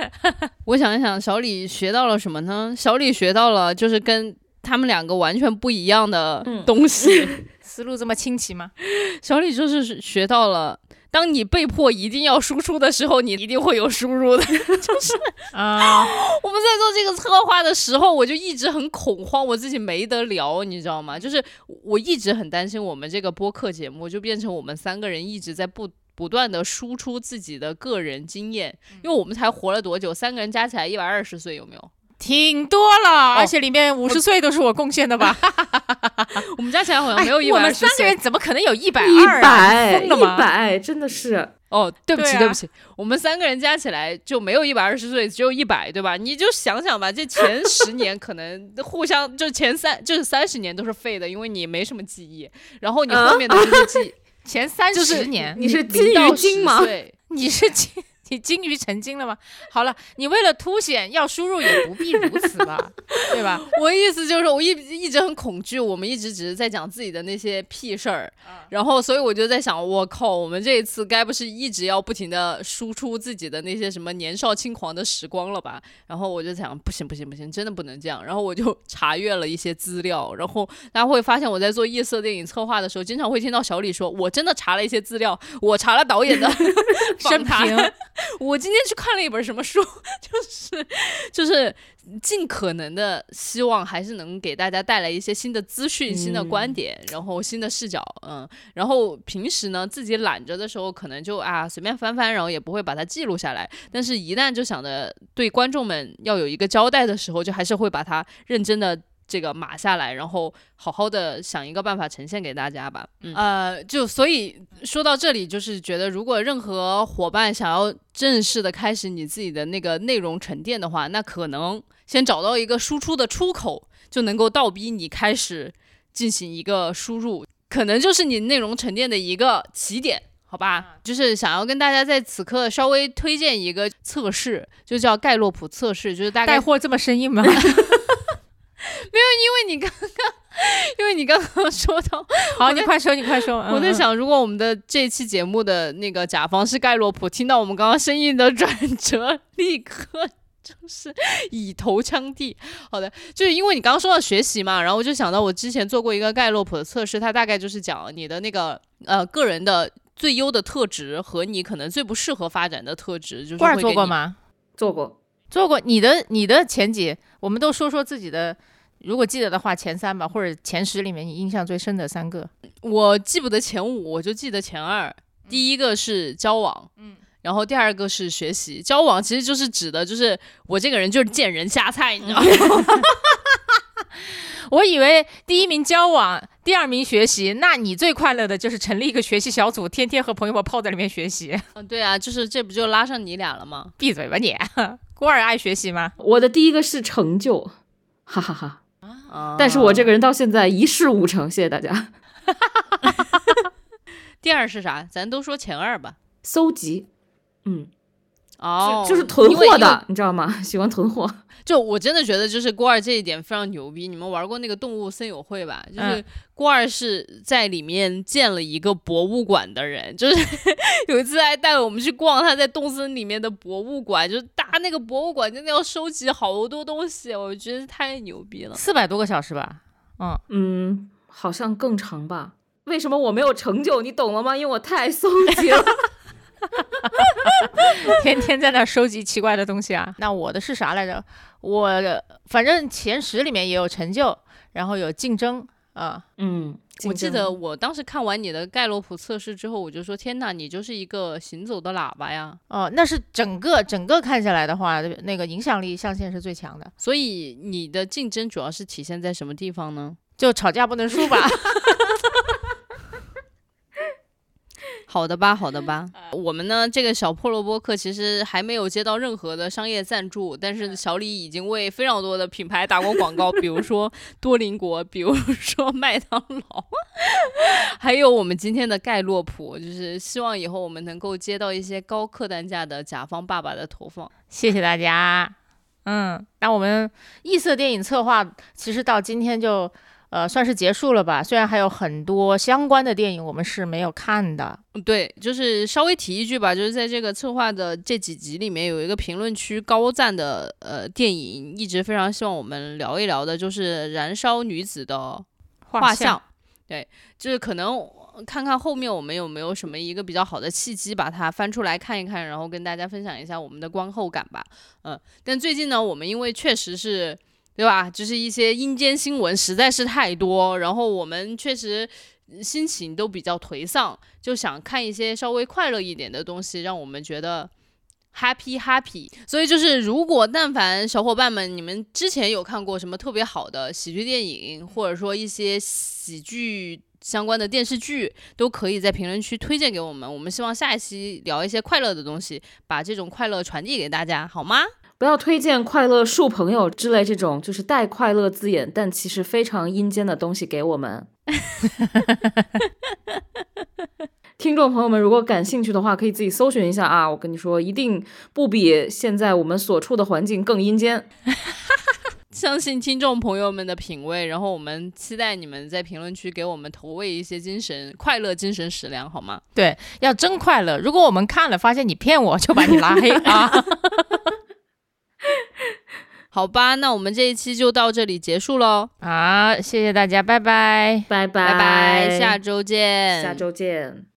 [laughs] 我想一想，小李学到了什么呢？小李学到了就是跟他们两个完全不一样的嗯东西。[laughs] 思路这么清奇吗？[laughs] 小李就是学到了，当你被迫一定要输出的时候，你一定会有输入的。就是啊，我们在做这个策划的时候，我就一直很恐慌，我自己没得聊，你知道吗？就是我一直很担心我们这个播客节目就变成我们三个人一直在不。不断的输出自己的个人经验，因为我们才活了多久？三个人加起来一百二十岁，有没有？挺多了，而且里面五十岁都是我贡献的吧？[laughs] 我们加起来好像没有一哎我们百二十岁。三个人怎么可能有一百一二啊？百，一疯了吗？百，真的是。哦，对不起，对啊对不起，我们三个人加起来就没有一百二十岁，只有一百，对吧？你就想想吧，这前十年可能 [laughs] 互相就前三就是三十年都是废的，因为你没什么记忆，然后你后面的这些记忆，前三就是十年，你是金鱼到10精吗？岁。你是金你金鱼成精了吗？好了，你为了凸显要输入也不必如此吧，[laughs] 对吧？我意思就是，我一一直很恐惧，我们一直只是在讲自己的那些屁事儿，然后所以我就在想，我靠，我们这一次该不是一直要不停的输出自己的那些什么年少轻狂的时光了吧？然后我就想，不行不行不行，真的不能这样。然后我就 [laughs] 查阅了一些资料，然后大家会发现我在做夜色电影策划的时候，经常会听到小李说，我真的查了一些资料，我查了导演的生 [laughs] 访谈平。[laughs] 我今天去看了一本什么书，就是就是尽可能的希望还是能给大家带来一些新的资讯、新的观点，然后新的视角，嗯，然后平时呢自己懒着的时候，可能就啊随便翻翻，然后也不会把它记录下来，但是一旦就想着对观众们要有一个交代的时候，就还是会把它认真的。这个码下来，然后好好的想一个办法呈现给大家吧。嗯、呃，就所以说到这里，就是觉得如果任何伙伴想要正式的开始你自己的那个内容沉淀的话，那可能先找到一个输出的出口，就能够倒逼你开始进行一个输入，可能就是你内容沉淀的一个起点。好吧，就是想要跟大家在此刻稍微推荐一个测试，就叫盖洛普测试，就是大概带货这么生硬吗？[laughs] [laughs] 因为你刚刚，因为你刚刚说到，好，你快说，你快说。[laughs] 嗯我在想，如果我们的这期节目的那个甲方是盖洛普，听到我们刚刚声音的转折，立刻就是以头枪地。好的，就是因为你刚刚说到学习嘛，然后我就想到我之前做过一个盖洛普的测试，它大概就是讲你的那个呃个人的最优的特质和你可能最不适合发展的特质，就是会？做过吗？做过，做过。你的你的前几，我们都说说自己的，如果记得的话，前三吧，或者前十里面你印象最深的三个。我记不得前五，我就记得前二。第一个是交往，嗯，然后第二个是学习。交往其实就是指的，就是我这个人就是见人下菜，你知道吗？[laughs] 我以为第一名交往，第二名学习，那你最快乐的就是成立一个学习小组，天天和朋友们泡在里面学习。嗯，对啊，就是这不就拉上你俩了吗？闭嘴吧你！[laughs] 孤儿爱学习吗？我的第一个是成就，哈哈哈啊但是我这个人到现在一事无成，谢谢大家。[laughs] 第二是啥？咱都说前二吧。搜集，嗯，哦，就是囤货的，你知道吗？[laughs] 喜欢囤货。就我真的觉得，就是郭二这一点非常牛逼。你们玩过那个动物森友会吧？就是嗯郭二是在里面建了一个博物馆的人，就是 [laughs] 有一次还带我们去逛他在动森里面的博物馆，就是搭那个博物馆真的要收集好多东西，我觉得太牛逼了。四百多个小时吧。嗯，嗯，好像更长吧？为什么我没有成就？你懂了吗？因为我太松懈了。[laughs] 天天在那儿收集奇怪的东西啊。那我的是啥来着？我反正前十里面也有成就，然后有竞争啊。嗯，我记得我当时看完你的盖洛普测试之后，我就说：“天哪，你就是一个行走的喇叭呀哦，那是整个整个看下来的话，那个影响力象限是最强的。！”所以你的竞争主要是体现在什么地方呢？就吵架不能输吧？[laughs] 好的吧，好的吧。[laughs] 我们呢，这个小破萝播客其实还没有接到任何的商业赞助，但是小李已经为非常多的品牌打过广告，比如说 [laughs] 多邻国，比如说 [laughs] 麦当劳，还有我们今天的盖洛普，就是希望以后我们能够接到一些高客单价的甲方爸爸的投放。谢谢大家。嗯，那我们异色电影策划其实到今天就呃算是结束了吧？虽然还有很多相关的电影我们是没有看的。嗯对，就是稍微提一句吧，就是在这个策划的这几集里面，有一个评论区高赞的呃电影，一直非常希望我们聊一聊的，就是《燃烧女子的画像》。对，就是可能看看后面我们有没有什么一个比较好的契机，把它翻出来看一看，然后跟大家分享一下我们的观后感吧。嗯，但最近呢，我们因为确实是。对吧？就是一些阴间新闻实在是太多，然后我们确实心情都比较颓丧，就想看一些稍微快乐一点的东西，让我们觉得 happy happy。所以就是，如果但凡小伙伴们你们之前有看过什么特别好的喜剧电影，或者说一些喜剧相关的电视剧，都可以在评论区推荐给我们。我们希望下一期聊一些快乐的东西，把这种快乐传递给大家，好吗？不要推荐快乐树朋友之类这种就是带快乐字眼，但其实非常阴间的东西给我们。听众朋友们如果感兴趣的话，可以自己搜寻一下啊。我跟你说，一定不比现在我们所处的环境更阴间。[laughs] 相信听众朋友们的品味，然后我们期待你们在评论区给我们投喂一些精神快乐、精神食粮，好吗？对，要真快乐。如果我们看了发现你骗我，就把你拉黑啊。[laughs] 好吧，那我们这一期就到这里结束喽。好，谢谢大家，拜拜，拜拜拜拜，下周见，下周见。